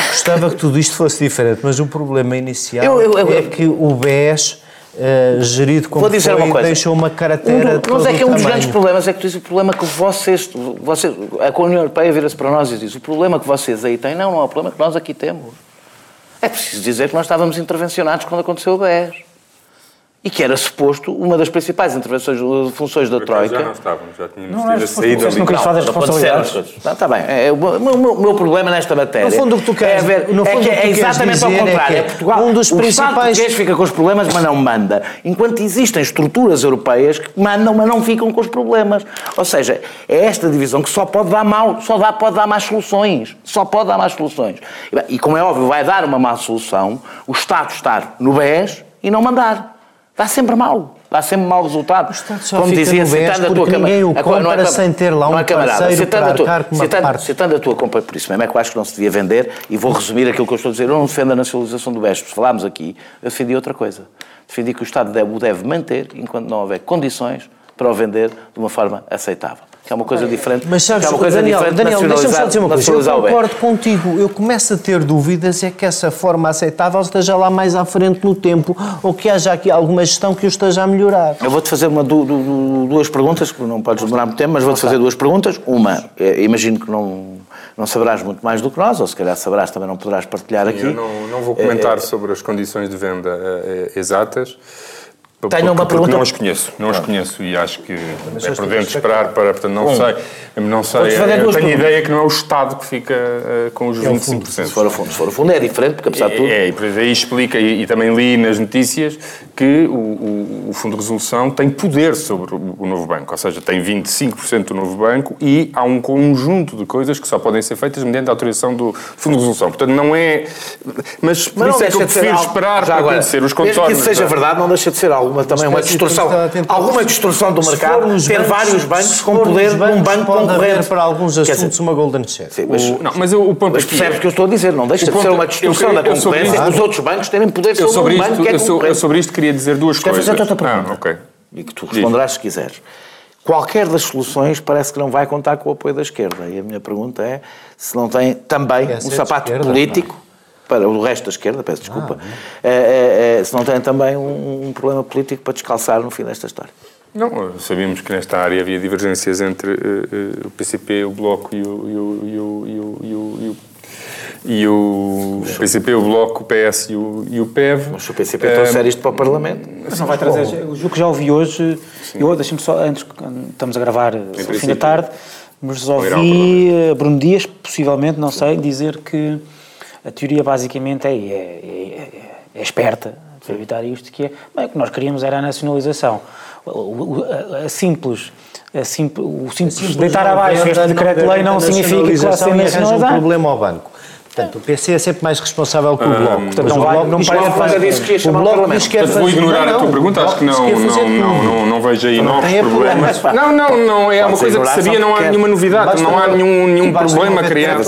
gostava que tudo isto fosse diferente, mas o problema inicial eu, eu, eu, é que o BES, uh, gerido como Vou dizer foi, uma coisa. deixou uma característica um, Mas é que é um dos grandes problemas, é que tu dizes o problema que vocês, vocês a União Europeia vira-se para nós e diz o problema que vocês aí têm, não, não é o problema que nós aqui temos. É preciso dizer que nós estávamos intervencionados quando aconteceu o BES e que era suposto uma das principais intervenções, funções da Troika. Já não estávamos, já tínhamos não, tido a saída ali. Não queres fazer responsabilidades. Não, está bem. É, o, meu, meu, problema nesta matéria. No fundo, o que tu queres, é, ver, no fundo, é, que é exatamente ao contrário. É, é Portugal, um dos principais. O fica com os problemas, mas não manda. Enquanto existem estruturas europeias que mandam, mas não ficam com os problemas. Ou seja, é esta divisão que só pode dar mal, só dá, pode dar más soluções. Só pode dar más soluções. E, como é óbvio, vai dar uma má solução o Estado estar no BES e não mandar dá sempre mal. Dá sempre mau resultado. Como dizia, citando a tua ninguém o não é, sem ter lá um não é citando para a tua, com uma citando, parte. citando a tua compra, por isso mesmo é que eu acho que não se devia vender, e vou resumir aquilo que eu estou a dizer, eu não defendo a nacionalização do BES, falámos aqui, eu defendi outra coisa. Defendi que o Estado deve, o deve manter enquanto não houver condições para o vender de uma forma aceitável que é uma coisa diferente. Mas sabes, é uma coisa Daniel, diferente Daniel deixa-me só dizer uma coisa. Eu concordo contigo. Eu começo a ter dúvidas é que essa forma aceitável esteja lá mais à frente no tempo ou que haja aqui alguma gestão que o esteja a melhorar. Eu vou-te fazer uma, du, du, duas perguntas, que não podes demorar muito tempo, mas vou-te fazer duas perguntas. Uma, é, imagino que não, não saberás muito mais do que nós, ou se calhar saberás, também não poderás partilhar aqui. Eu não, não vou comentar é, sobre as condições de venda é, exatas. Tenho uma pergunta. Não os conheço, não os conheço e acho que é prudente esperar para, portanto, não sei. Não sei, eu tenho a ideia que não é o Estado que fica uh, com os 25%. Se for o fundo, se for o fundo é diferente, porque apesar de tudo... É, e aí explica, e, também li nas notícias, que o, Fundo de Resolução tem poder sobre o, novo banco, ou seja, tem 25% do novo banco e há um conjunto de coisas que só podem ser feitas mediante a autorização do Fundo de Resolução. Portanto, não é... Mas por isso é que eu prefiro esperar para conhecer os contornos... que isso seja verdade, não deixa de ser alguma também uma distorção, alguma distorção do mercado, ter bancos, vários bancos com poder num banco concorrente. para alguns assuntos dizer, uma golden share. Sim, mas, o, não, mas o, ponto mas percebes o que eu estou a dizer, não deixa de ser uma distorção da concorrência os outros bancos terem poder sobre, sobre um banco isto, que é eu, eu sobre isto queria dizer duas Quer coisas. Quer fazer outra pergunta? Ah, ok. E que tu responderás se quiseres. Qualquer das soluções parece que não vai contar com o apoio da esquerda. E a minha pergunta é se não tem também um sapato político para o resto da esquerda, peço desculpa, ah, é, é, se não tem também um, um, problema político para descalçar no fim desta história. Não, sabíamos que nesta área havia divergências entre uh, uh, o PCP, o Bloco e o, e o, o, o, o, o PCP, o Bloco, o PS e o, e o PEV. Mas o PCP uh, trouxer isto para o Parlamento. Mas não vai trazer. O jogo que já ouvi hoje, Sim. eu deixa-me só, antes, estamos a gravar ao fim da tarde, mas ouvi Bruno Dias, possivelmente, não sei, dizer que a teoria basicamente é, é, é, é esperta para evitar isto, que é bem, o que nós queríamos era a nacionalização. O, o, a, a simples, a simples, o simples, simples deitar abaixo este decreto-lei não significa que vai ser nacionalizado. um problema ao banco. Portanto, o PC é sempre mais responsável que o Bloco. Portanto, não, vai, não parece fazer isso que o Bloco diz que quer fazer. Vou ignorar não, a tua pergunta, acho que não, não, não, não, não vejo aí novos problemas. Não, não, não, é uma coisa que sabia, não há nenhuma novidade, não há nenhum, nenhum problema criado.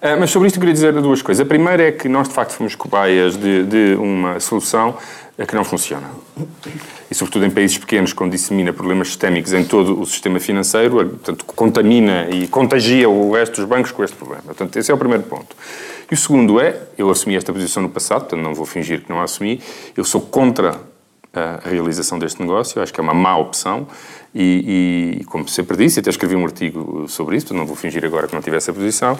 Uh, mas sobre isto queria dizer duas coisas. A primeira é que nós, de facto, fomos cobaias de, de uma solução que não funciona. E, sobretudo, em países pequenos, quando dissemina problemas sistémicos em todo o sistema financeiro, portanto, contamina e contagia o resto dos bancos com este problema. Portanto, esse é o primeiro ponto. E o segundo é, eu assumi esta posição no passado, portanto, não vou fingir que não a assumi, eu sou contra a realização deste negócio. Acho que é uma má opção e, e, como sempre disse, até escrevi um artigo sobre isso, não vou fingir agora que não tivesse a posição, uh,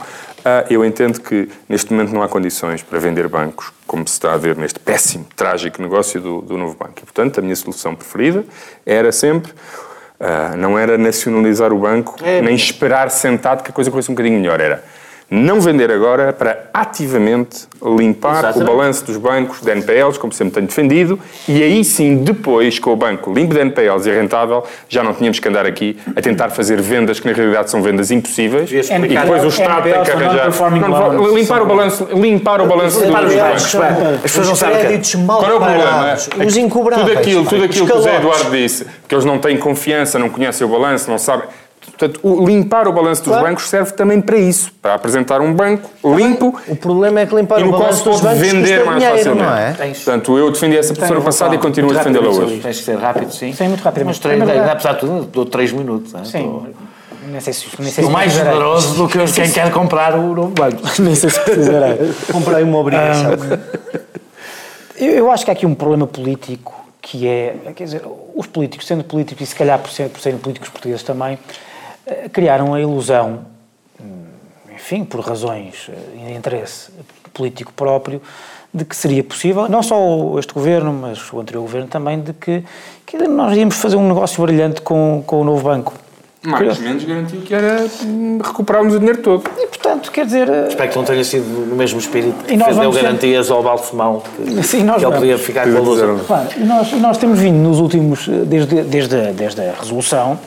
eu entendo que neste momento não há condições para vender bancos, como se está a ver neste péssimo, trágico negócio do, do novo banco. E, portanto, a minha solução preferida era sempre Uh, não era nacionalizar o banco, é, nem esperar sentado que a coisa corresse um bocadinho melhor. Era não vender agora para ativamente limpar Exatamente. o balanço dos bancos de NPLs, como sempre tenho defendido, e aí sim, depois, com o banco limpo de NPLs e rentável, já não tínhamos que andar aqui a tentar fazer vendas que na realidade são vendas impossíveis, e, e depois o Estado tem que arranjar... Não, limpar o balanço, limpar o balanço dos bancos. As pessoas não sabem créditos mal Qual é o problema? Os incobráveis. Tudo aquilo, tudo aquilo que o Zé Eduardo disse, que eles não têm confiança, não conhecem o balanço, não sabem Portanto, o limpar o balanço dos claro. bancos serve também para isso, para apresentar um banco limpo. O problema é que limpar o balanço dos bancos vender mais dinheiro, facilmente. Não é? Portanto, eu defendi essa postura passada e continuo a defendê-la hoje. Tens que ser rápido, sim. Sim, muito rápido. Mas três, é apesar de tudo, dou três minutos. Né? Sim. Nem sei se, nem sei se mais generoso do que quem quer comprar o novo banco. (laughs) nem sei se precisará. Comprei uma obrigação. (laughs) eu acho que há aqui um problema político que é, quer dizer, os políticos, sendo políticos e se calhar por, ser, por serem políticos portugueses também, criaram a ilusão, enfim, por razões eh, de interesse político próprio, de que seria possível, não só este governo, mas o anterior governo também, de que, que nós íamos fazer um negócio brilhante com, com o novo banco. Mais ou menos garantiu que era hum, recuperarmos o dinheiro todo. E, portanto, quer dizer... Eh, Espero que não tenha sido no mesmo espírito que deu garantias sempre... ao Balsemão que, (laughs) Sim, nós que ele podia ficar com a luz. Claro, nós, nós temos vindo nos últimos, desde, desde, desde a resolução,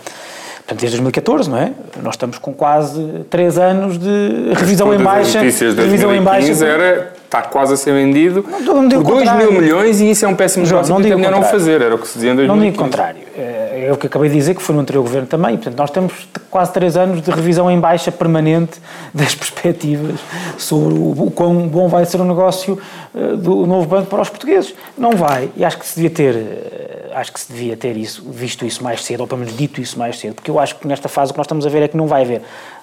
Portanto, desde 2014, não é? Nós estamos com quase três anos de revisão em baixa. As notícias de revisão em baixa. era está quase a ser vendido não, não por 2 mil milhões e isso é um péssimo negócio que não, não fazer, era o que se dizia em 2015. Não digo o contrário. É, é o que acabei de dizer, que foi no anterior governo também. Portanto, nós temos quase três anos de revisão em baixa permanente das (laughs) perspectivas sobre o, quão bom vai ser o negócio uh, do novo banco para os portugueses. Não vai. E acho que se devia ter, uh, acho que se devia ter isso, visto isso mais cedo, ou pelo menos dito isso mais cedo, porque eu acho que nesta fase o que nós estamos a ver é que não vai haver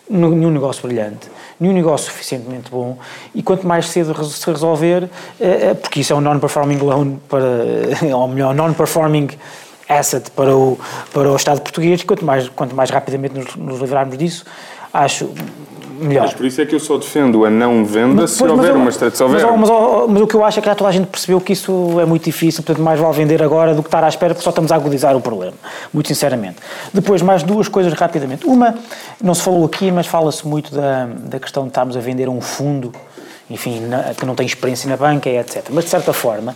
nenhum negócio brilhante, nenhum negócio suficientemente bom e quanto mais cedo se resolver, eh, porque isso é um non-performing loan para, (laughs) ou melhor, non-performing asset para o, para o Estado português, quanto mais, quanto mais rapidamente nos, nos livrarmos disso, acho melhor. Mas por isso é que eu só defendo a não venda mas, se pois, houver uma estratégia. Mas, mas, mas, o que eu acho é que já toda a gente percebeu que isso é muito difícil, portanto mais vale vender agora do que estar à espera, porque só estamos a agudizar o problema, muito sinceramente. Depois, mais duas coisas rapidamente. Uma, não se falou aqui, mas fala-se muito da, da questão de estarmos a vender um fundo, enfim, na, que não tem experiência na banca, etc. Mas, de certa forma,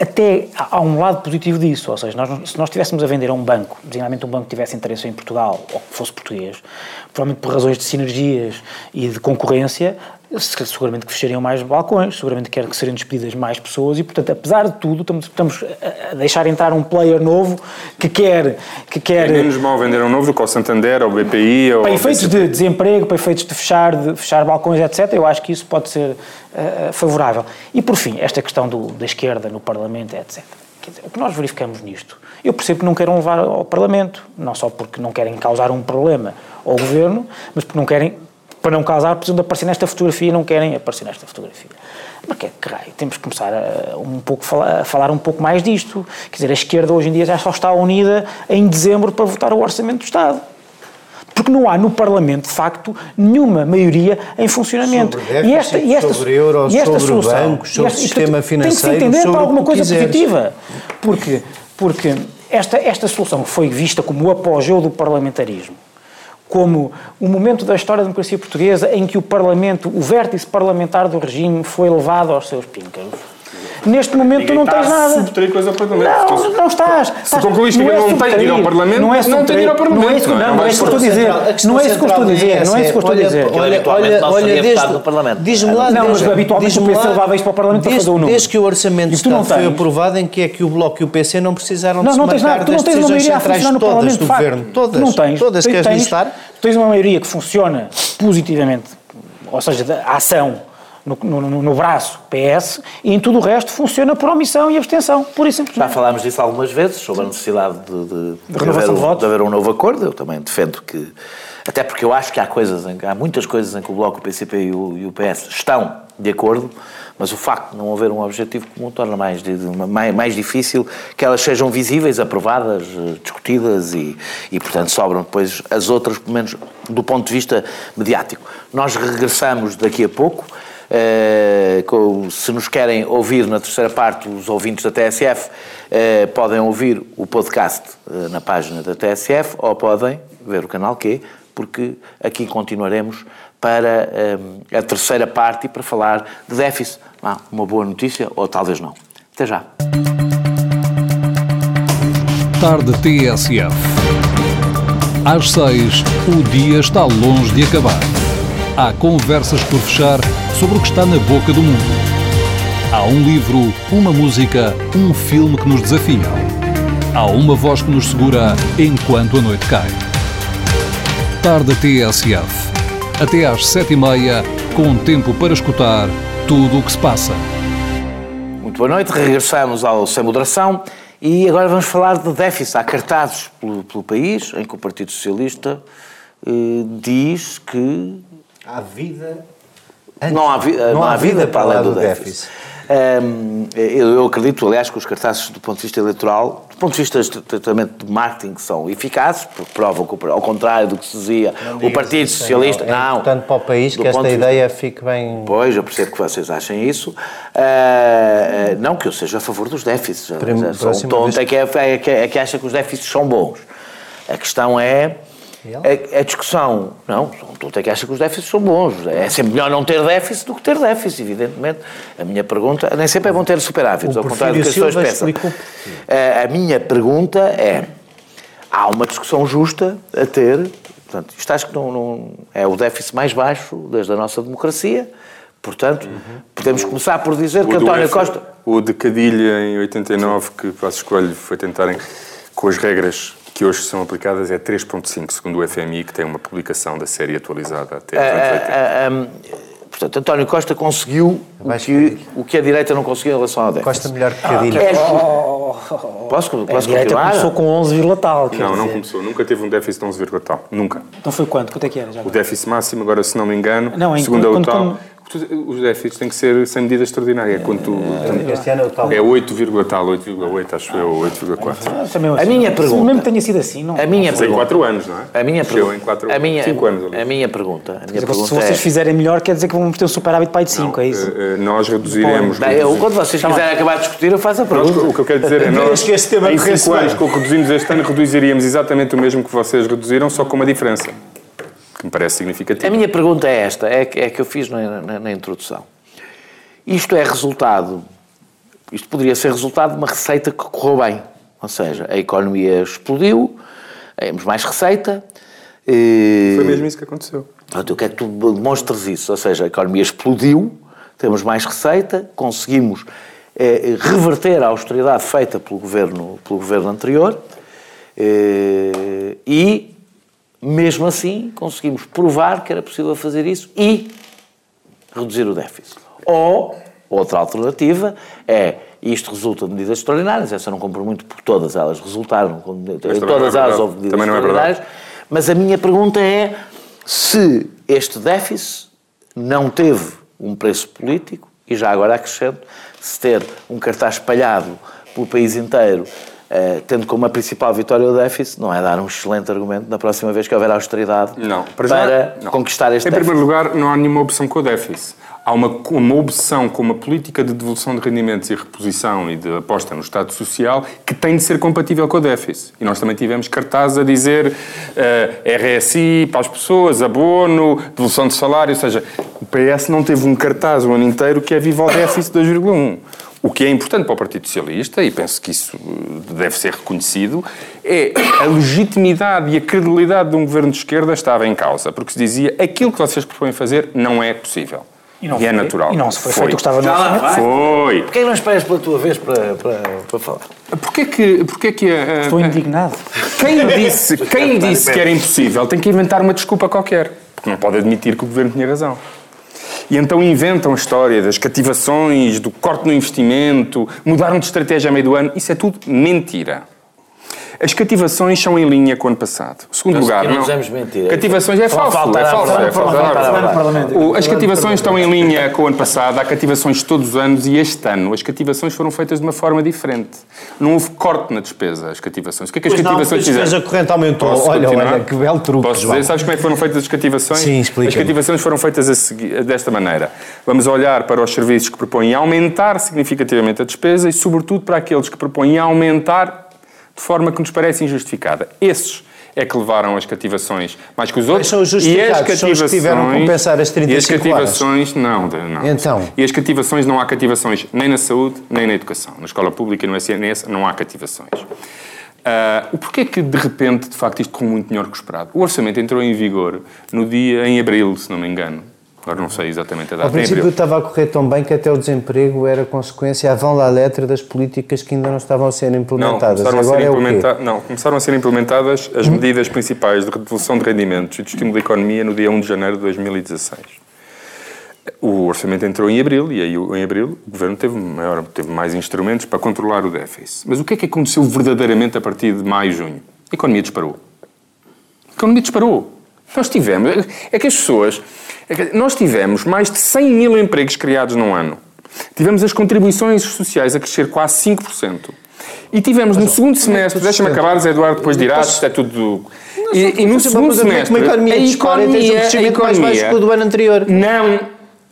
até há um lado positivo disso, ou seja, nós, se nós estivéssemos a vender a um banco, designadamente um banco que tivesse interesse em Portugal, ou que fosse português, provavelmente por razões de sinergias e de concorrência, seguramente que fechariam mais balcões, seguramente quer que seriam despedidas mais pessoas e, portanto, apesar de tudo, estamos, estamos a deixar entrar um player novo que quer... Que quer é menos mal vender um novo do que o Santander, ou o BPI, ou... Para efeitos de desemprego, para efeitos de fechar, de fechar balcões, etc., eu acho que isso pode ser uh, favorável. E, por fim, esta questão do, da esquerda no Parlamento, etc., Dizer, o que nós verificamos nisto? Eu percebo que não queiram levar ao Parlamento, não só porque não querem causar um problema ao Governo, mas porque não querem para não causar, precisam de aparecer nesta fotografia e não querem aparecer nesta fotografia. Mas que, que raio, temos que começar a, um pouco, a falar um pouco mais disto. Quer dizer, a esquerda hoje em dia já só está unida em dezembro para votar o Orçamento do Estado. Porque não há no Parlamento, de facto, nenhuma maioria em funcionamento. Sobre e esta, e esta, sobre euros, e esta sobre solução, bancos, sobre esta, sistema financeiro, tem que se entender para alguma coisa positiva. Porque, porque esta, esta solução foi vista como o apogeu do parlamentarismo como o momento da história da democracia portuguesa em que o Parlamento, o vértice parlamentar do regime foi levado aos seus píncaros. Neste momento tu não tens nada. Subtrair coisa ao Parlamento. Não, não estás. Se concluís que não, não tem de ir ao Parlamento, não, é não tem de ir ao Parlamento. Não é isso, não, não, não é isso que estou a dizer. Não é isso que estou a dizer. Não é isso que estou a dizer. Olha, olha, olha, diz-me lá. Não, mas habitualmente o PC levava isto para o Parlamento para fazer o número. Desde que o Orçamento foi aprovado, em que é que o Bloco e o PC não precisaram de se marcar das decisões centrais todas do Governo. Todas. Não tens. Todas, queres listar? Tens uma maioria que funciona positivamente, ou seja, a ação no, no, no, braço PS e em tudo o resto funciona por omissão e abstenção, por isso Já falámos disso algumas vezes, sobre a necessidade de, de, de, de, haver, de, haver, um novo acordo. Eu também defendo que. Até porque eu acho que há coisas, há muitas coisas em que o Bloco, o PCP e o, e o PS estão de acordo, mas o facto de não haver um objetivo comum torna mais, mais, mais difícil que elas sejam visíveis, aprovadas, eh, discutidas e, e, portanto, sobram depois as outras, pelo menos do ponto de vista mediático. Nós regressamos daqui a pouco. Uh, se nos querem ouvir na terceira parte, os ouvintes da TSF uh, podem ouvir o podcast uh, na página da TSF ou podem ver o canal Q, porque aqui continuaremos para a terceira parte e para falar de déficit. Ah, uma boa notícia ou talvez não. Até já. Tarde TSF. Às seis, o dia está longe de acabar. Há conversas por fechar sobre o que está na boca do mundo. Há um livro, uma música, um filme que nos desafiam. Há uma voz que nos segura enquanto a noite cai. Tarde TSF. Até às sete e meia, com tempo para escutar tudo o que se passa. Muito boa noite, regressamos ao Sem Moderação e agora vamos falar de déficit. Há cartazes pelo, pelo país em que o Partido Socialista eh, diz que. Há vida. Não há, vi, não, não há, vida, vida para além do, do déficit. déficit. Um, eu acredito, aliás, que os cartazes, do ponto de vista eleitoral, do ponto de vista tratamento de marketing, são eficazes, porque provam que, ao contrário do que se dizia, não o Partido Socialista. Não, é não. importante para o país que esta ideia vista, fique bem. Pois, eu percebo que vocês achem isso. Uh, não que eu seja a favor dos déficits. Primo, só um tonto é que, é, é, que, é que acha que os déficits são bons. A questão é a, a, discussão, não, tu até que acha que os déficits são bons. É sempre melhor não ter déficit do que ter déficit, evidentemente. A minha pergunta, nem sempre é bom ter superávites, ao contrário do que as pessoas pensam. A, a minha pergunta é, há uma discussão justa a ter, portanto, isto acho que não, não é o déficit mais baixo desde a nossa democracia, Portanto, uhum. podemos começar por dizer o que António F, Costa. O de Cadilha em 89, que Passos Coelho foi tentarem, com as regras que hoje são aplicadas é 3,5, segundo o FMI, que tem uma publicação da série atualizada até uh, uh, um, Portanto, António Costa conseguiu o que, o que a direita não conseguiu em relação ao déficit. Costa melhor que Cadilho. Ah, é, oh, posso, posso a direita continuar? começou com 11, tal. Não, dizer. não começou. Nunca teve um déficit de 11, tal. Nunca. Então foi quanto? Quanto é que era? Já o déficit máximo, agora se não me engano, não, segundo a UTAL... Os déficits têm que ser sem medida extraordinária. É quando tu, este ano é 8, tal, 8,8, acho eu, 8,4. A minha pergunta. Mesmo que tenha sido assim, não. A minha pergunta. Em 4 anos, não é? A minha pergunta. em 4 a minha, 5 anos. A minha pergunta. A minha pergunta se vocês é... fizerem melhor, quer dizer que vamos ter um superávit para aí de 5, é isso? Uh, nós reduziremos. Bem, eu, quando vocês quiserem acabar de discutir, eu faço a pergunta. O que eu quero dizer é (laughs) nós, em 5 anos, com o que reduzimos este ano, reduziríamos exatamente o mesmo que vocês reduziram, só com uma diferença. Que me parece significativa. A minha pergunta é esta, é que, é que eu fiz na, na, na introdução. Isto é resultado, isto poderia ser resultado de uma receita que correu bem. Ou seja, a economia explodiu, temos mais receita. Foi mesmo isso que aconteceu. Portanto, eu quero que tu demonstres isso. Ou seja, a economia explodiu, temos mais receita, conseguimos eh, reverter a austeridade feita pelo governo, pelo governo anterior eh, e, mesmo assim, conseguimos provar que era possível fazer isso e reduzir o déficit. Ou, outra alternativa, é isto resulta de medidas extraordinárias, essa eu não compro muito porque todas elas resultaram, todas é elas houve medidas Também extraordinárias, é mas a minha pergunta é se este déficit não teve um preço político, e já agora acrescento, se ter um cartaz espalhado pelo país inteiro Uh, tendo como a principal vitória o déficit, não é dar um excelente argumento na próxima vez que houver austeridade não, para, para não. conquistar este Em déficit. primeiro lugar, não há nenhuma opção com o déficit há uma, uma obsessão com uma política de devolução de rendimentos e reposição e de aposta no Estado Social que tem de ser compatível com o déficit. E nós também tivemos cartazes a dizer uh, eh, RSI para as pessoas, abono, devolução de salário, ou seja, o PS não teve um cartaz o ano inteiro que é viva ao déficit 2,1. O que é importante para o Partido Socialista, e penso que isso eh, deve ser reconhecido, é a legitimidade e a credibilidade de um governo de esquerda estava em causa, porque se dizia aquilo que vocês propõem fazer não é possível. E, não e é natural. E não se foi, foi. feito o que estava no orçamento. Foi. Porquê não esperas pela tua vez para, para, para falar? Porquê que, porquê que a, Estou indignado. Quem disse, (laughs) quem disse que era impossível tem que inventar uma desculpa qualquer. Porque não pode admitir que o governo tinha razão. E então inventam a história das cativações, do corte no investimento, mudaram de estratégia a meio do ano. Isso é tudo mentira. As cativações são em linha com o ano passado. Segundo Mas lugar, não. não mentir. Cativações é falso. É falso. É falso. As cativações estão em linha com o ano passado. Há cativações todos os anos e este ano as cativações foram feitas de uma forma diferente. Não houve corte na despesa, as cativações. O que é que as pois cativações fizeram? A despesa corrente aumentou. Posso olha, continuar? olha, que belo truque. Posso dizer, sabes como é que foram feitas as cativações? Sim, explica. As cativações foram feitas seguir, desta maneira. Vamos olhar para os serviços que propõem aumentar significativamente a despesa e, sobretudo, para aqueles que propõem aumentar de forma que nos parece injustificada. Esses é que levaram as cativações mais que os outros. Mas são e as cativações são os que tiveram que compensar as 35 E as cativações, não, não. Então? E as cativações, não há cativações nem na saúde, nem na educação. Na escola pública e no SNS não há cativações. Uh, o porquê que, de repente, de facto, isto correu muito melhor que o esperado? O orçamento entrou em vigor no dia, em abril, se não me engano. Agora não sei exatamente a data. Ao princípio estava a correr tão bem que até o desemprego era consequência vão lá letra das políticas que ainda não estavam a ser implementadas. Não, começaram, Agora a, ser implementa... não, começaram a ser implementadas as medidas principais de redução de rendimentos e de estímulo da economia no dia 1 de janeiro de 2016. O orçamento entrou em abril e aí em abril o governo teve, maior, teve mais instrumentos para controlar o déficit. Mas o que é que aconteceu verdadeiramente a partir de maio e junho? A economia disparou. A economia disparou. Nós tivemos. É que as pessoas. É que nós tivemos mais de 100 mil empregos criados num ano. Tivemos as contribuições sociais a crescer quase 5%. E tivemos no segundo semestre, deixa-me acabar, Zé Eduardo, depois dirás, isto é tudo. E, e no segundo semestre, a economia, a economia, um crescimento economia, mais baixo que o do ano anterior. Não,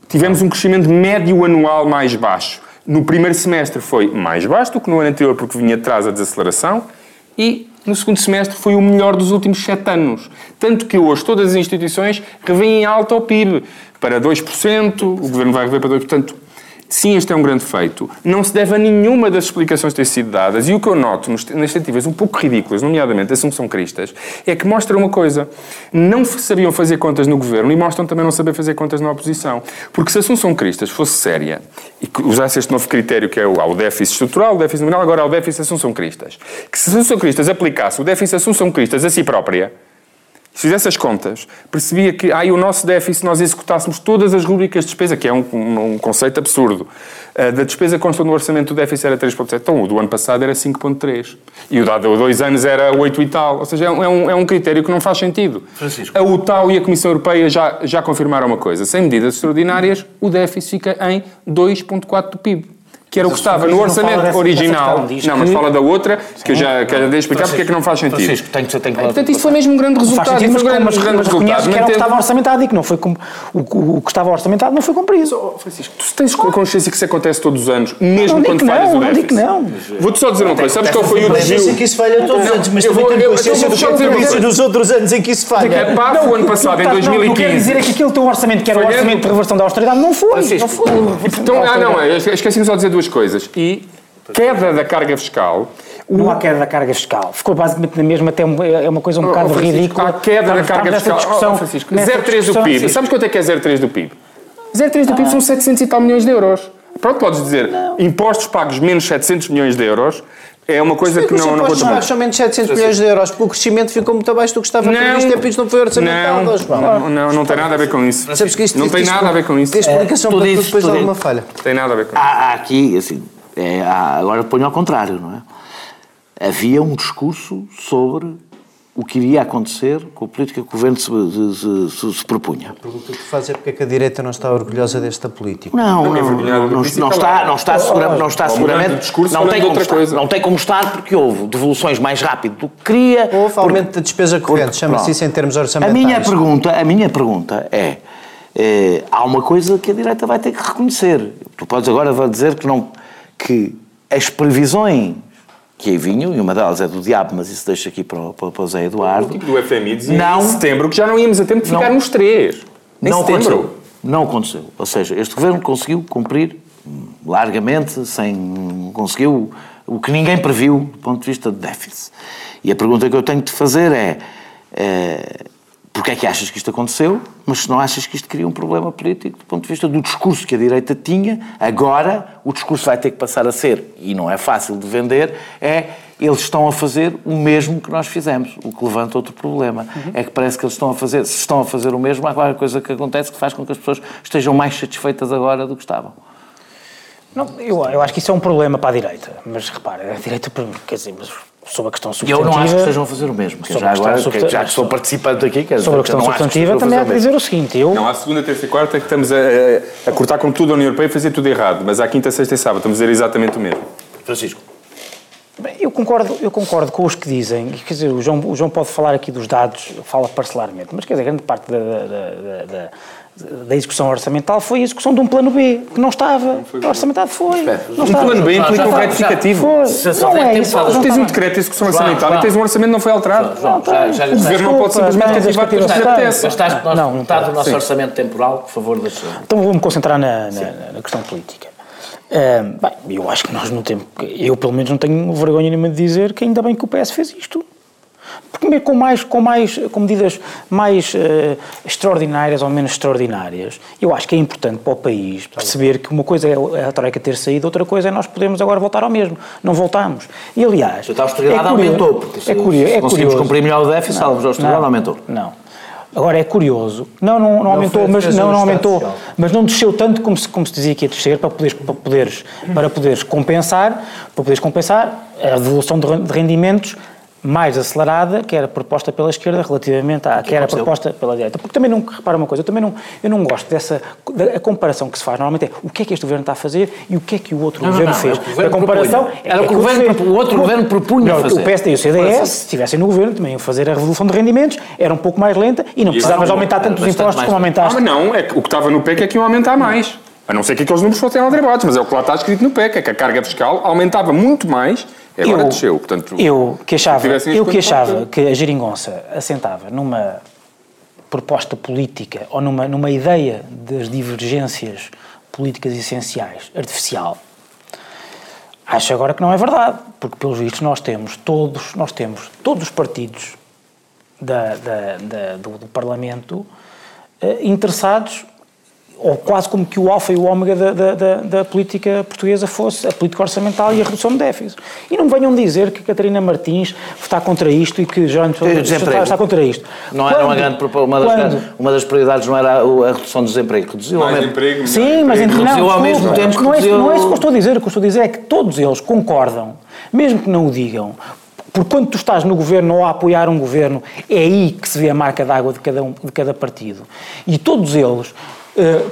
tivemos um crescimento médio anual mais baixo. No primeiro semestre foi mais baixo do que no ano anterior, porque vinha atrás a desaceleração, e no segundo semestre foi o melhor dos últimos sete anos. Tanto que hoje todas as instituições revêem alta ao PIB para 2%, o Governo vai rever para 2%. Portanto, sim, este é um grande feito. Não se deve a nenhuma das explicações ter sido dadas. E o que eu noto nas tentativas um pouco ridículas, nomeadamente as Assunção Cristas, é que mostra uma coisa. Não sabiam fazer contas no governo e mostram também não saber fazer contas na oposição. Porque se Assunção Cristas fosse séria e que usasse este novo critério que é o, o déficit estrutural, o déficit nominal, agora há o déficit Assunção Cristas. Que se Assunção Cristas aplicasse o déficit Assunção Cristas a si própria, se fizesse as contas, percebia que aí o nosso déficit, nós executássemos todas as rubricas de despesa, que é um, um, um conceito absurdo. Uh, da despesa consta no orçamento do déficit era 3,7. Então, o do ano passado era 5,3. E o dado dois anos era 8 e tal. Ou seja, é um, é um critério que não faz sentido. Francisco. A UTAU e a Comissão Europeia já, já confirmaram uma coisa. Sem medidas extraordinárias, o déficit fica em 2,4 do PIB que era o que estava no orçamento original. Não, mas fala da outra, que eu já quero explicar porque é que não faz sentido. Francisco, que, que... Portanto, isso foi mesmo um grande resultado. Sentido, mas, grande, mas, grande resultado. que era o que estava orçamentado e que não foi o, o que estava orçamentado não foi cumprido. Oh, Francisco, tu tens consciência que isso acontece todos os anos, mesmo quando falhas o déficit? Não, Vou-te só dizer uma coisa. Sabes qual foi o desvio? Eu sei que isso falha todos os anos, mas também tenho consciência do que nos outros anos em que isso falha. É pá, o ano passado, em 2015. O que quero dizer é que aquele teu orçamento, que era o orçamento de reversão da austeridade, não foi. Não foi. Então, ah, não, esqueci-me só de dizer duas coisas. E queda da carga fiscal. Não há queda da carga fiscal. Ficou basicamente na mesma, até é uma coisa um oh, bocado oh, ridícula. Há queda da carga fiscal. Discussão, oh, Francisco, 0,3 do PIB. Sim. Sabes quanto é que é 0,3 do PIB? 0,3 do ah. PIB são 700 e tal milhões de euros. Pronto, podes dizer, não. impostos pagos menos 700 milhões de euros é uma coisa que não, não conta muito. são menos 700 milhões de euros, porque o crescimento ficou muito abaixo do que estava não, previsto e isto não foi orçamentado. Não, não, não, não tem nada a ver com isso. Sabes que isto, não tem nada a ver com isso. Tem explicação para tudo depois de alguma falha. Tem nada a ver com isso. Há aqui, assim, é, agora ponho ao contrário, não é? Havia um discurso sobre o que iria acontecer com a política que o governo se, se, se, se propunha. A pergunta que tu fazes é porque é que a direita não está orgulhosa desta política. Não, não, não, não, não está, não está, segura, não está seguramente, não tem, como estar, não tem como estar porque houve devoluções mais rápido do que queria. Houve aumento da despesa corrente, chama-se isso em termos orçamentais. A minha pergunta, a minha pergunta é, é, há uma coisa que a direita vai ter que reconhecer. Tu podes agora dizer que não que as previsões que aí vinham, e uma delas é do diabo, mas isso deixa aqui para, para, para o Zé Eduardo. O tipo do FMI dizia não, em setembro que já não íamos a tempo de ficar não, nos três. Em não setembro. aconteceu. Não aconteceu. Ou seja, este governo conseguiu cumprir largamente, sem conseguiu o que ninguém previu do ponto de vista de déficit. E a pergunta que eu tenho de fazer é, é porque é que achas que isto aconteceu, mas se não achas que isto cria um problema político do ponto de vista do discurso que a direita tinha, agora o discurso vai ter que passar a ser, e não é fácil de vender, é eles estão a fazer o mesmo que nós fizemos, o que levanta outro problema. Uhum. É que parece que eles estão a fazer, se estão a fazer o mesmo, há qualquer coisa que acontece que faz com que as pessoas estejam mais satisfeitas agora do que estavam. Não, eu, eu acho que isso é um problema para a direita, mas repara, a direita, quer dizer, mas sobre a questão substantiva... Eu não acho que estejam a fazer o mesmo. Que já, agora, que, já que estou participante aqui... Quer sobre a questão substantiva que também há que dizer o seguinte... Eu... Não, à segunda, terça e quarta é que estamos a, a, a cortar com tudo a União Europeia e fazer tudo errado. Mas à quinta, sexta e sábado estamos a dizer exatamente o mesmo. Francisco. Bem, eu concordo, eu concordo com os que dizem, quer dizer, o João, o João pode falar aqui dos dados, fala parcelarmente, mas quer dizer, grande parte da, da, da, da execução orçamental foi a execução de um plano B, que não estava. Não orçamentado foi. Não um estava. plano B implica um retificativo. Não é isso. Não tens um decreto de execução orçamental e tens um orçamento que não foi alterado. João, já, já, o governo não pode simplesmente cativar porque lhe apetece. Gastaste metade do nosso orçamento temporal, por favor, da sua. Então vou-me concentrar na, questão política. Bem, eu acho que nós não temos. Eu, pelo menos, não tenho vergonha nenhuma de dizer que ainda bem que o PS fez isto. Porque com mais, com mais, com medidas mais uh, extraordinárias ou menos extraordinárias, eu acho que é importante para o país perceber que uma coisa é a Troika ter saído, outra coisa é nós podemos agora voltar ao mesmo. Não voltamos. E aliás. A austeridade é curioso, aumentou, porque se, é curioso, é conseguimos curioso. cumprir melhor o déficit, não, a austeridade não, aumentou. Não. Agora é curioso, não, não, não aumentou, mas não, não aumentou, mas não desceu tanto como se, como se dizia que ia descer para poderes, para poderes, para poderes compensar, para poderes compensar a devolução de rendimentos mais acelerada que era proposta pela esquerda relativamente à que, que era proposta pela direita. Porque também não, repara uma coisa, eu também não, eu não gosto dessa, da, a comparação que se faz normalmente é o que é que este governo está a fazer e o que é que o outro não, governo não, não, fez. É a comparação é era o que o, governo, o outro governo propunha não, fazer. O PSD e o CDS, se estivessem no governo, também iam fazer a revolução de rendimentos, era um pouco mais lenta e não precisava de aumentar tanto os impostos como aumentaste. Ah, mas não, é que o que estava no PEC é que iam aumentar mais. A não ser que aqueles números fossem aldrabados, mas é o que lá está escrito no PEC, é que a carga fiscal aumentava muito mais Agora eu, desceu, portanto... Eu que achava, eu que, achava que a geringonça assentava numa proposta política ou numa, numa ideia das divergências políticas essenciais artificial, acho agora que não é verdade, porque pelos vistos nós temos todos, nós temos todos os partidos da, da, da do, do, Parlamento eh, interessados ou quase como que o alfa e o ômega da, da, da, da, política portuguesa fosse a política orçamental e a redução de déficit. E não venham dizer que Catarina Martins está contra isto e que João está, está contra isto. Não quando, era uma grande uma das, uma das prioridades não era a, redução do desemprego, reduziu mais mesmo, emprego, Sim, mas emprego. reduziu não, ao mesmo tempo não é, não é isso que eu estou a dizer, o que eu estou a dizer é que todos eles concordam, mesmo que não o digam, porque quando tu estás no governo ou a apoiar um governo, é aí que se vê a marca d'água de cada, um, de cada partido. E todos eles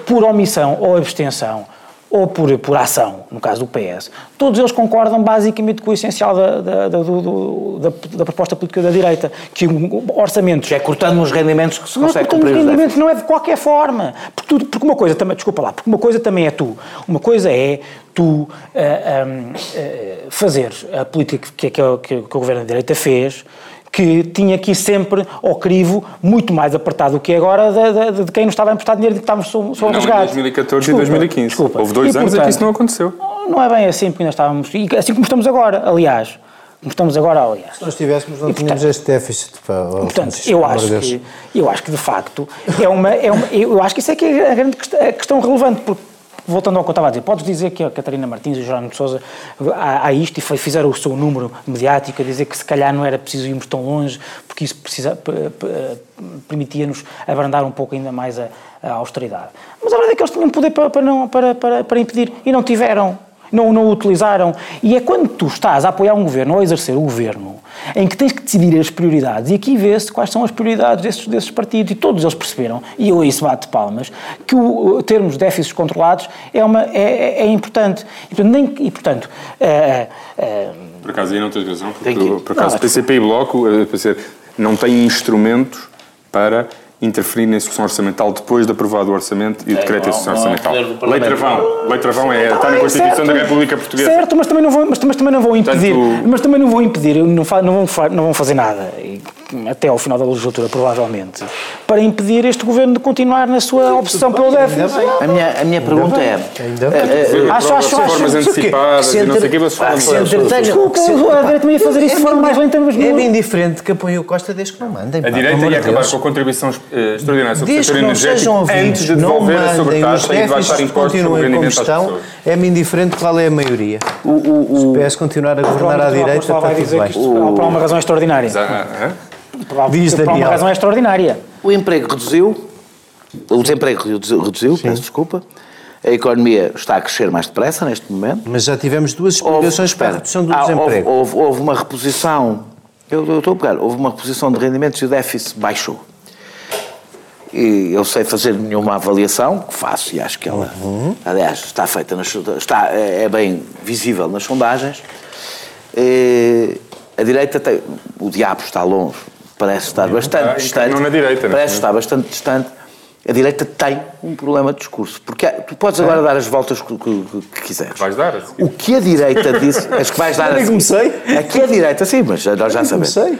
por omissão ou abstenção, ou por, por ação, no caso do PS, todos eles concordam basicamente com o essencial da, da, da, do, da, da proposta política da direita, que um orçamento... É cortando nos rendimentos que se não é consegue cumprir os rendimentos, não é de qualquer forma. Porque, tu, porque uma coisa também, desculpa lá, porque uma coisa também é tu. Uma coisa é tu uh, um, uh, fazeres a política que, que, que, que o governo da direita fez que tinha aqui sempre ao crivo muito mais apertado do que agora de, de, de quem nos estava a emprestar dinheiro e que estávamos sob, não, resgate. Em 2014 desculpa, e 2015. Desculpa. Houve dois e, anos portanto, em que isso não aconteceu. Não é bem assim, porque ainda estávamos. Assim como estamos agora, aliás. Como estamos agora, aliás. Se nós tivéssemos, não e, tínhamos portanto, este déficit. Para, portanto, eu acho, que, eu acho que, de facto, é uma, é uma, eu acho que isso é que é a grande questão, a questão relevante, porque voltando ao que eu estava a dizer, podes dizer que a Catarina Martins e o Jerónimo de Sousa há isto e fizeram o seu número mediático a dizer que se calhar não era preciso irmos tão longe, porque isso permitia-nos abrandar um pouco ainda mais a, a, austeridade. Mas a verdade é que eles tinham poder para, para, não, para, para, para impedir e não tiveram não, não o utilizaram. E é quando tu estás a apoiar um governo ou a exercer o governo em que tens que decidir as prioridades, e aqui vê-se quais são as prioridades desses, desses partidos, e todos eles perceberam, e eu isso bate palmas, que o, termos déficits controlados é, uma, é, é importante. E, portanto, nem, e, portanto é, é, por acaso aí não tens razão, porque, que, por acaso não, PCP e Bloco não têm instrumentos para interferir na execução orçamental depois de aprovado o orçamento e o é, decreto de execução orçamental. Lei Travão, Lei Travão é, está na Constituição certo, da República Portuguesa. Certo, mas também não vou, mas, mas também não vou impedir, Portanto, mas também não vou impedir, não, não, vão, não vão fazer nada. E, até ao final da legislatura, provavelmente, para impedir este governo de continuar na sua obsessão pelo déficit. A minha, a minha pergunta é. Eh, acho, acho, acho. Formas antecipadas e não sei o que. Desculpa, a direita ia fazer isso de forma mais lenta, É bem diferente que apoie o Costa desde que não mandem. A direita ia acabar com a contribuição eh, extraordinária sobre o setor energético antes de devolver a sobretaxa e de baixar impostos sobre o rendimento pessoas. É-me indiferente qual é a maioria. O PS continuar a governar à direita, está tudo bem. Por uma razão extraordinária. Diz por uma razão extraordinária. O emprego reduziu, o desemprego reduziu, reduziu peço desculpa. A economia está a crescer mais depressa neste momento. Mas já tivemos duas explicações para a redução do desemprego. Houve, houve, houve, uma reposição, eu, eu estou a pegar, houve uma reposição de rendimentos e o déficit baixou. E eu sei fazer nenhuma avaliação, que faço e acho que ela, uhum. aliás, está feita, nas, está, é, é bem visível nas sondagens. E, a direita tem, o diabo está longe, parece estar bastante ah, distante. Não na direita, Parece estar bastante distante a direita tem um problema de discurso. Porque tu podes agora dar as voltas que, que, que quiseres. Vais dar? Assim. O que a direita disse. As que vais dar. Eu assim, comecei. Aqui a direita, sim, mas nós já sabemos. Comecei.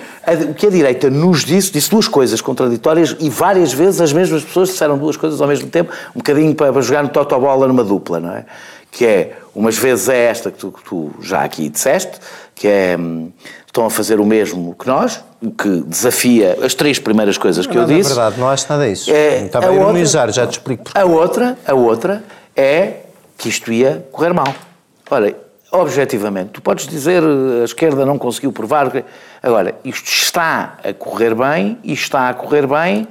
O que a direita nos disse, disse duas coisas contraditórias e várias vezes as mesmas pessoas disseram duas coisas ao mesmo tempo, um bocadinho para jogar no totobola numa dupla, não é? Que é, umas vezes é esta que tu, que tu já aqui disseste, que é hum, estão a fazer o mesmo que nós, o que desafia as três primeiras coisas que não, eu disse. É verdade, não acho nada disso. É, Estava a ironizar, já te explico porquê. A outra, a outra é que isto ia correr mal. Ora, objetivamente, tu podes dizer a esquerda não conseguiu provar. Agora, isto está a correr bem e está a correr bem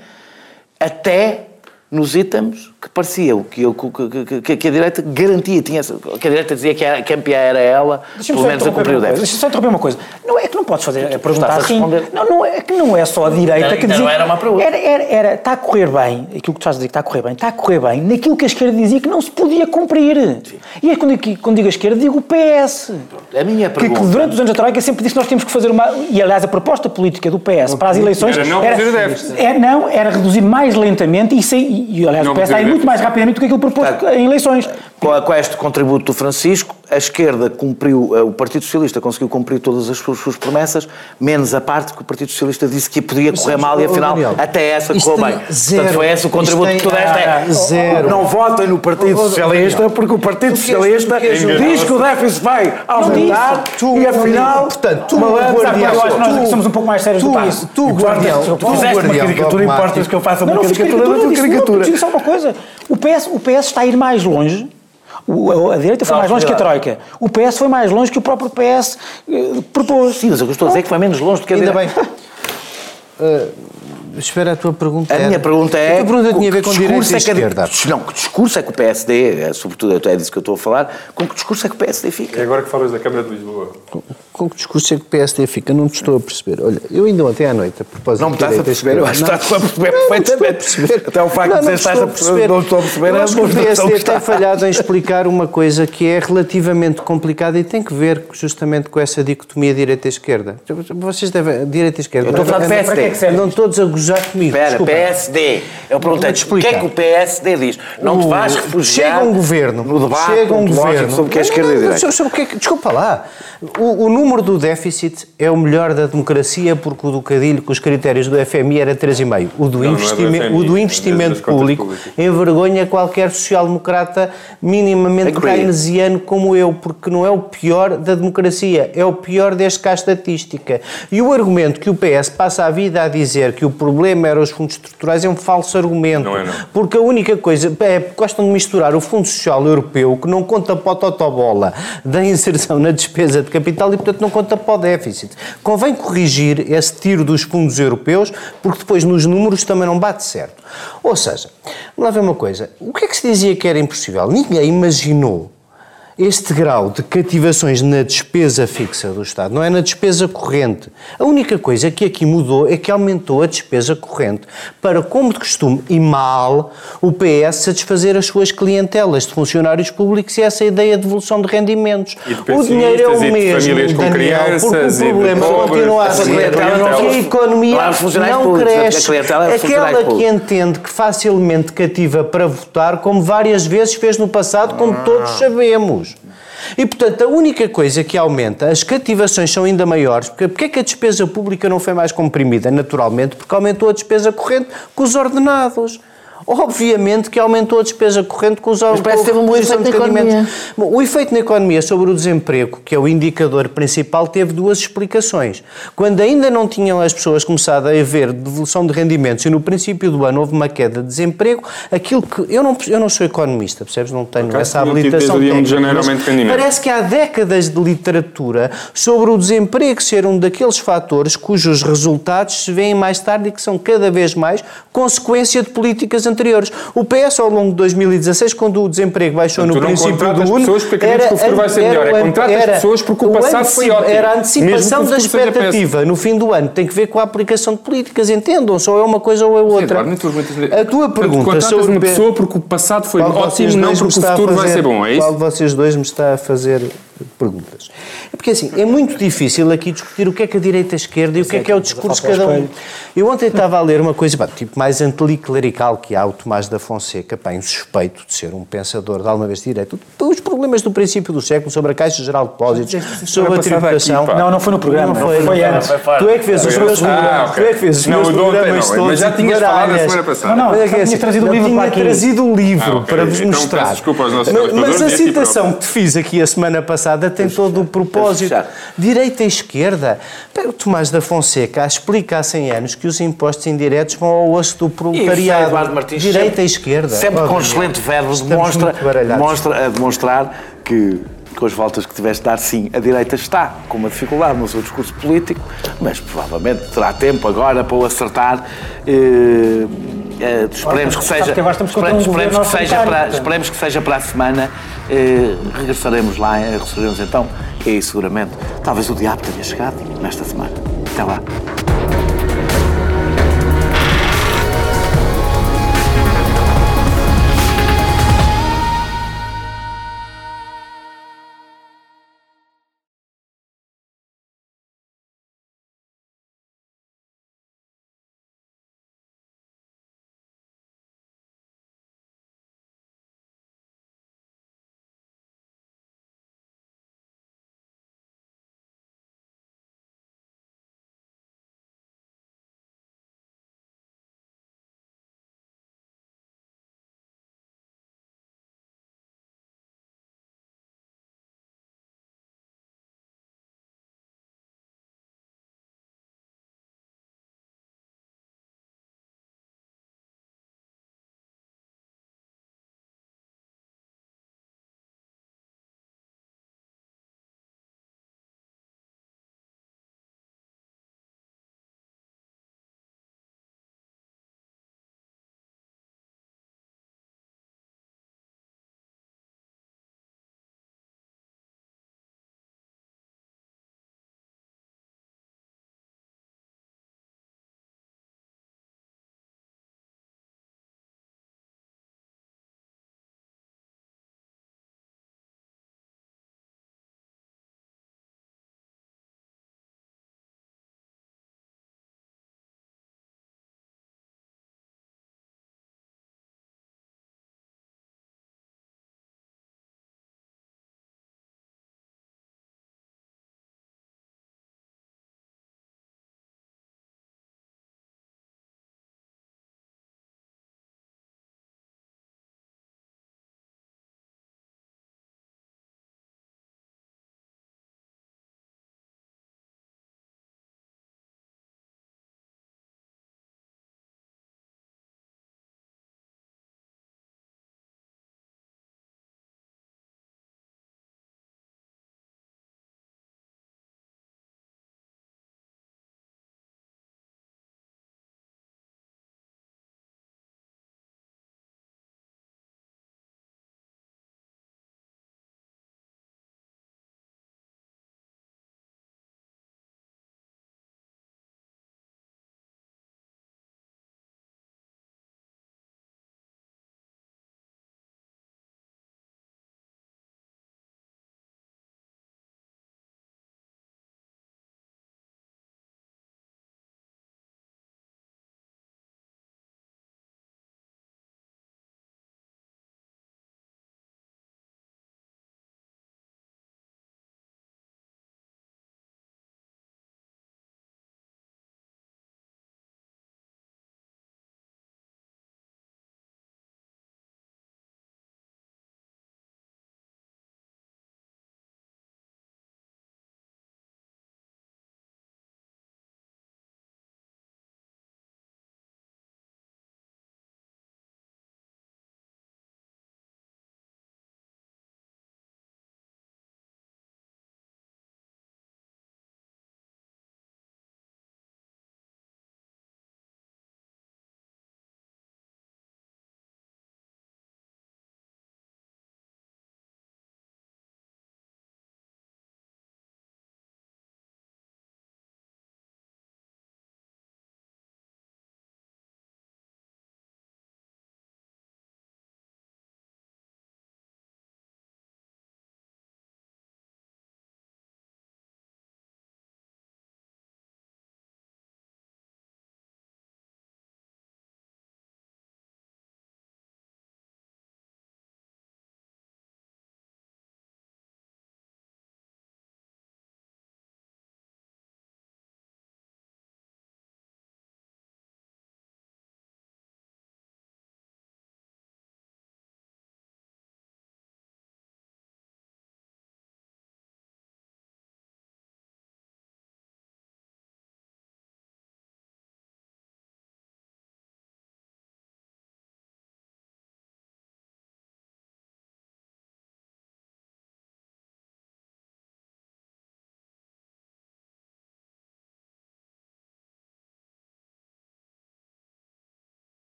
até nos itens que parecia que, eu, que, que, que, a direita garantia, tinha, que a direita dizia que a campeã era ela, pelo menos a cumprir o déficit. Deixa-me só interromper uma coisa. Não é que não podes fazer a perguntar assim. Não, não é que não é só a direita não, que dizia. Não era uma pergunta. Era, era, era, está a correr bem, aquilo que tu estás a dizer que está a correr bem, está a correr bem naquilo que a esquerda dizia que não se podia cumprir. Sim. E é quando, quando digo a esquerda, digo o PS. A minha pergunta. Que, que durante os anos da Troika sempre disse que nós tínhamos que fazer uma. E aliás, a proposta política do PS para as eleições. Era não reduzir o déficit. É, não, era reduzir mais lentamente e, e, e aliás, não o PS está muito mais rapidamente do que aquilo propôs em eleições. Com, este contributo do Francisco, a esquerda cumpriu, eh, o Partido Socialista conseguiu cumprir todas as suas, suas promessas, menos a parte que o Partido Socialista disse que podia correr mal e afinal até essa correu bem. Zero, Portanto, foi esse o contributo que tu deste. É, zero. Não votem no Partido Socialista porque o Partido Socialista diz que o déficit vai aumentar tu, e afinal, portanto, tu, guardião, nós somos um pouco mais sérios tu, do que Tu, guardião, tu fizeste uma caricatura, importas que eu faça uma caricatura da tua caricatura. Só uma coisa, o PS, o PS está a ir mais longe o, a direita foi mais longe que a Troika. O PS foi mais longe que o próprio PS eh, propôs. Sim, mas eu estou a dizer que foi menos longe do que a Ainda bem. (laughs) Espera, a tua pergunta A era... minha pergunta é... A pergunta tinha a ver com direita e é esquerda. Não, que discurso é que o PSD, é, sobretudo é disso que eu estou a falar, com que discurso é que o PSD fica? É agora que falas da Câmara de Lisboa. Com, com que discurso é que o PSD fica? Não te estou a perceber. Olha, eu ainda ontem à noite, a propósito Não me estás a perceber, eu acho que estás a perceber perfeitamente. Até o facto não, de dizer estás a perceber, não estou a perceber. Acho que o PSD tem falhado em explicar uma coisa que é relativamente complicada e tem que ver justamente com essa dicotomia direita-esquerda. Vocês devem... Direita-esquerda. Eu estou a falar de PSD. Andam todos a gozar comigo. Espera, PSD. Eu perguntei o que é que o PSD diz? Não te vais refugiar chega um governo, no debate chega um governo sobre o que é esquerda e direita. Sobre o que é, desculpa lá. O, o, número do déficit é o melhor da democracia porque o do Cadilho, com os critérios do FMI, era 3,5. O do, não, investimento, não é do, FMI, o do investimento público envergonha qualquer social-democrata minimamente keynesiano como eu, porque não é o pior da democracia, é o pior deste cá estatística. E o argumento que o PS passa a vida a dizer que o problema era os fundos estruturais é um falso argumento. Não é, não. Porque a única coisa, é, gostam de misturar o Fundo Social Europeu, que não conta para a totobola da inserção na despesa de capital e, portanto, não conta para o déficit. Convém corrigir esse tiro dos fundos europeus, porque depois nos números também não bate certo. Ou seja, lá ver uma coisa. O que é que se dizia que era impossível? Ninguém imaginou este grau de cativações na despesa fixa do Estado, não é na despesa corrente. A única coisa que aqui mudou é que aumentou a despesa corrente para, como de costume e mal, o PS satisfazer as suas clientelas de funcionários públicos e essa ideia de devolução de rendimentos. o dinheiro é o mesmo, Daniel, crianças, porque o problema continua a ser que a economia não cresce. Aquela que entende que facilmente cativa para votar, como várias vezes fez no passado, como todos sabemos. E, portanto, a única coisa que aumenta, as cativações são ainda maiores, porque, porque é que a despesa pública não foi mais comprimida? Naturalmente, porque aumentou a despesa corrente com os ordenados. Obviamente que aumentou a despesa corrente com os Mas parece que teve um efeito na economia. Bom, o efeito na economia sobre o desemprego, que é o indicador principal, teve duas explicações. Quando ainda não tinham as pessoas começado a haver devolução de rendimentos e no princípio do ano houve uma queda de desemprego, aquilo que... Eu não, eu não sou economista, percebes? Não tenho essa habilitação técnica, de janeiro aumento de Parece que há décadas de literatura sobre o desemprego ser um daqueles fatores cujos resultados se veem mais tarde e que são cada vez mais consequência de políticas anteriores. O PS, ao longo de 2016, quando o desemprego baixou no princípio do UNO... pessoas porque era, que o futuro vai ser melhor. É contrata as pessoas porque o passado foi ótimo. Era a antecipação da expectativa no fim do ano. Tem que ver com a aplicação de políticas, entendam. Só é uma coisa ou é outra. Sim, a tua pergunta sobre... uma pessoa porque o passado foi ótimo, não porque o futuro vai ser bom, é isso? Qual de vocês dois me está a fazer perguntas. É porque assim, é muito difícil aqui discutir o que é que a direita e a esquerda e o que é que é o discurso de cada um. Eu ontem estava a ler uma coisa, pá, tipo mais anticlerical que há o Tomás da Fonseca, pá, suspeito de ser um pensador de alguma vez de direito. Os problemas do princípio do século sobre a Caixa Geral de Depósitos, sobre a tributação. Aqui, não, não foi no programa, não foi, foi antes. Tu é que fez os meus programas. Tu é que fez os meus programas todos. Mas já tinhas falado a semana passada. Não, não, é tinha trazido o livro para aqui. trazido o livro para vos então mostrar. Mas a citação que te fiz aqui a semana passada tem todo o propósito. Direita e esquerda. O Tomás da Fonseca explica há 100 anos que os impostos indiretos vão ao osso do proletariado. Eduardo Martins, Direita sempre, e esquerda. Sempre com excelente verbo demonstra, demonstra a demonstrar que com as voltas que tiveste de dar, sim, a direita está com uma dificuldade no seu discurso político, mas provavelmente terá tempo agora para o acertar. Eh, eh, esperemos, que seja, esperemos, esperemos que seja para, esperemos que seja para a semana. Eh, regressaremos lá, eh, regressaremos então, e aí seguramente, talvez o diabo tenha chegado nesta semana. Até lá.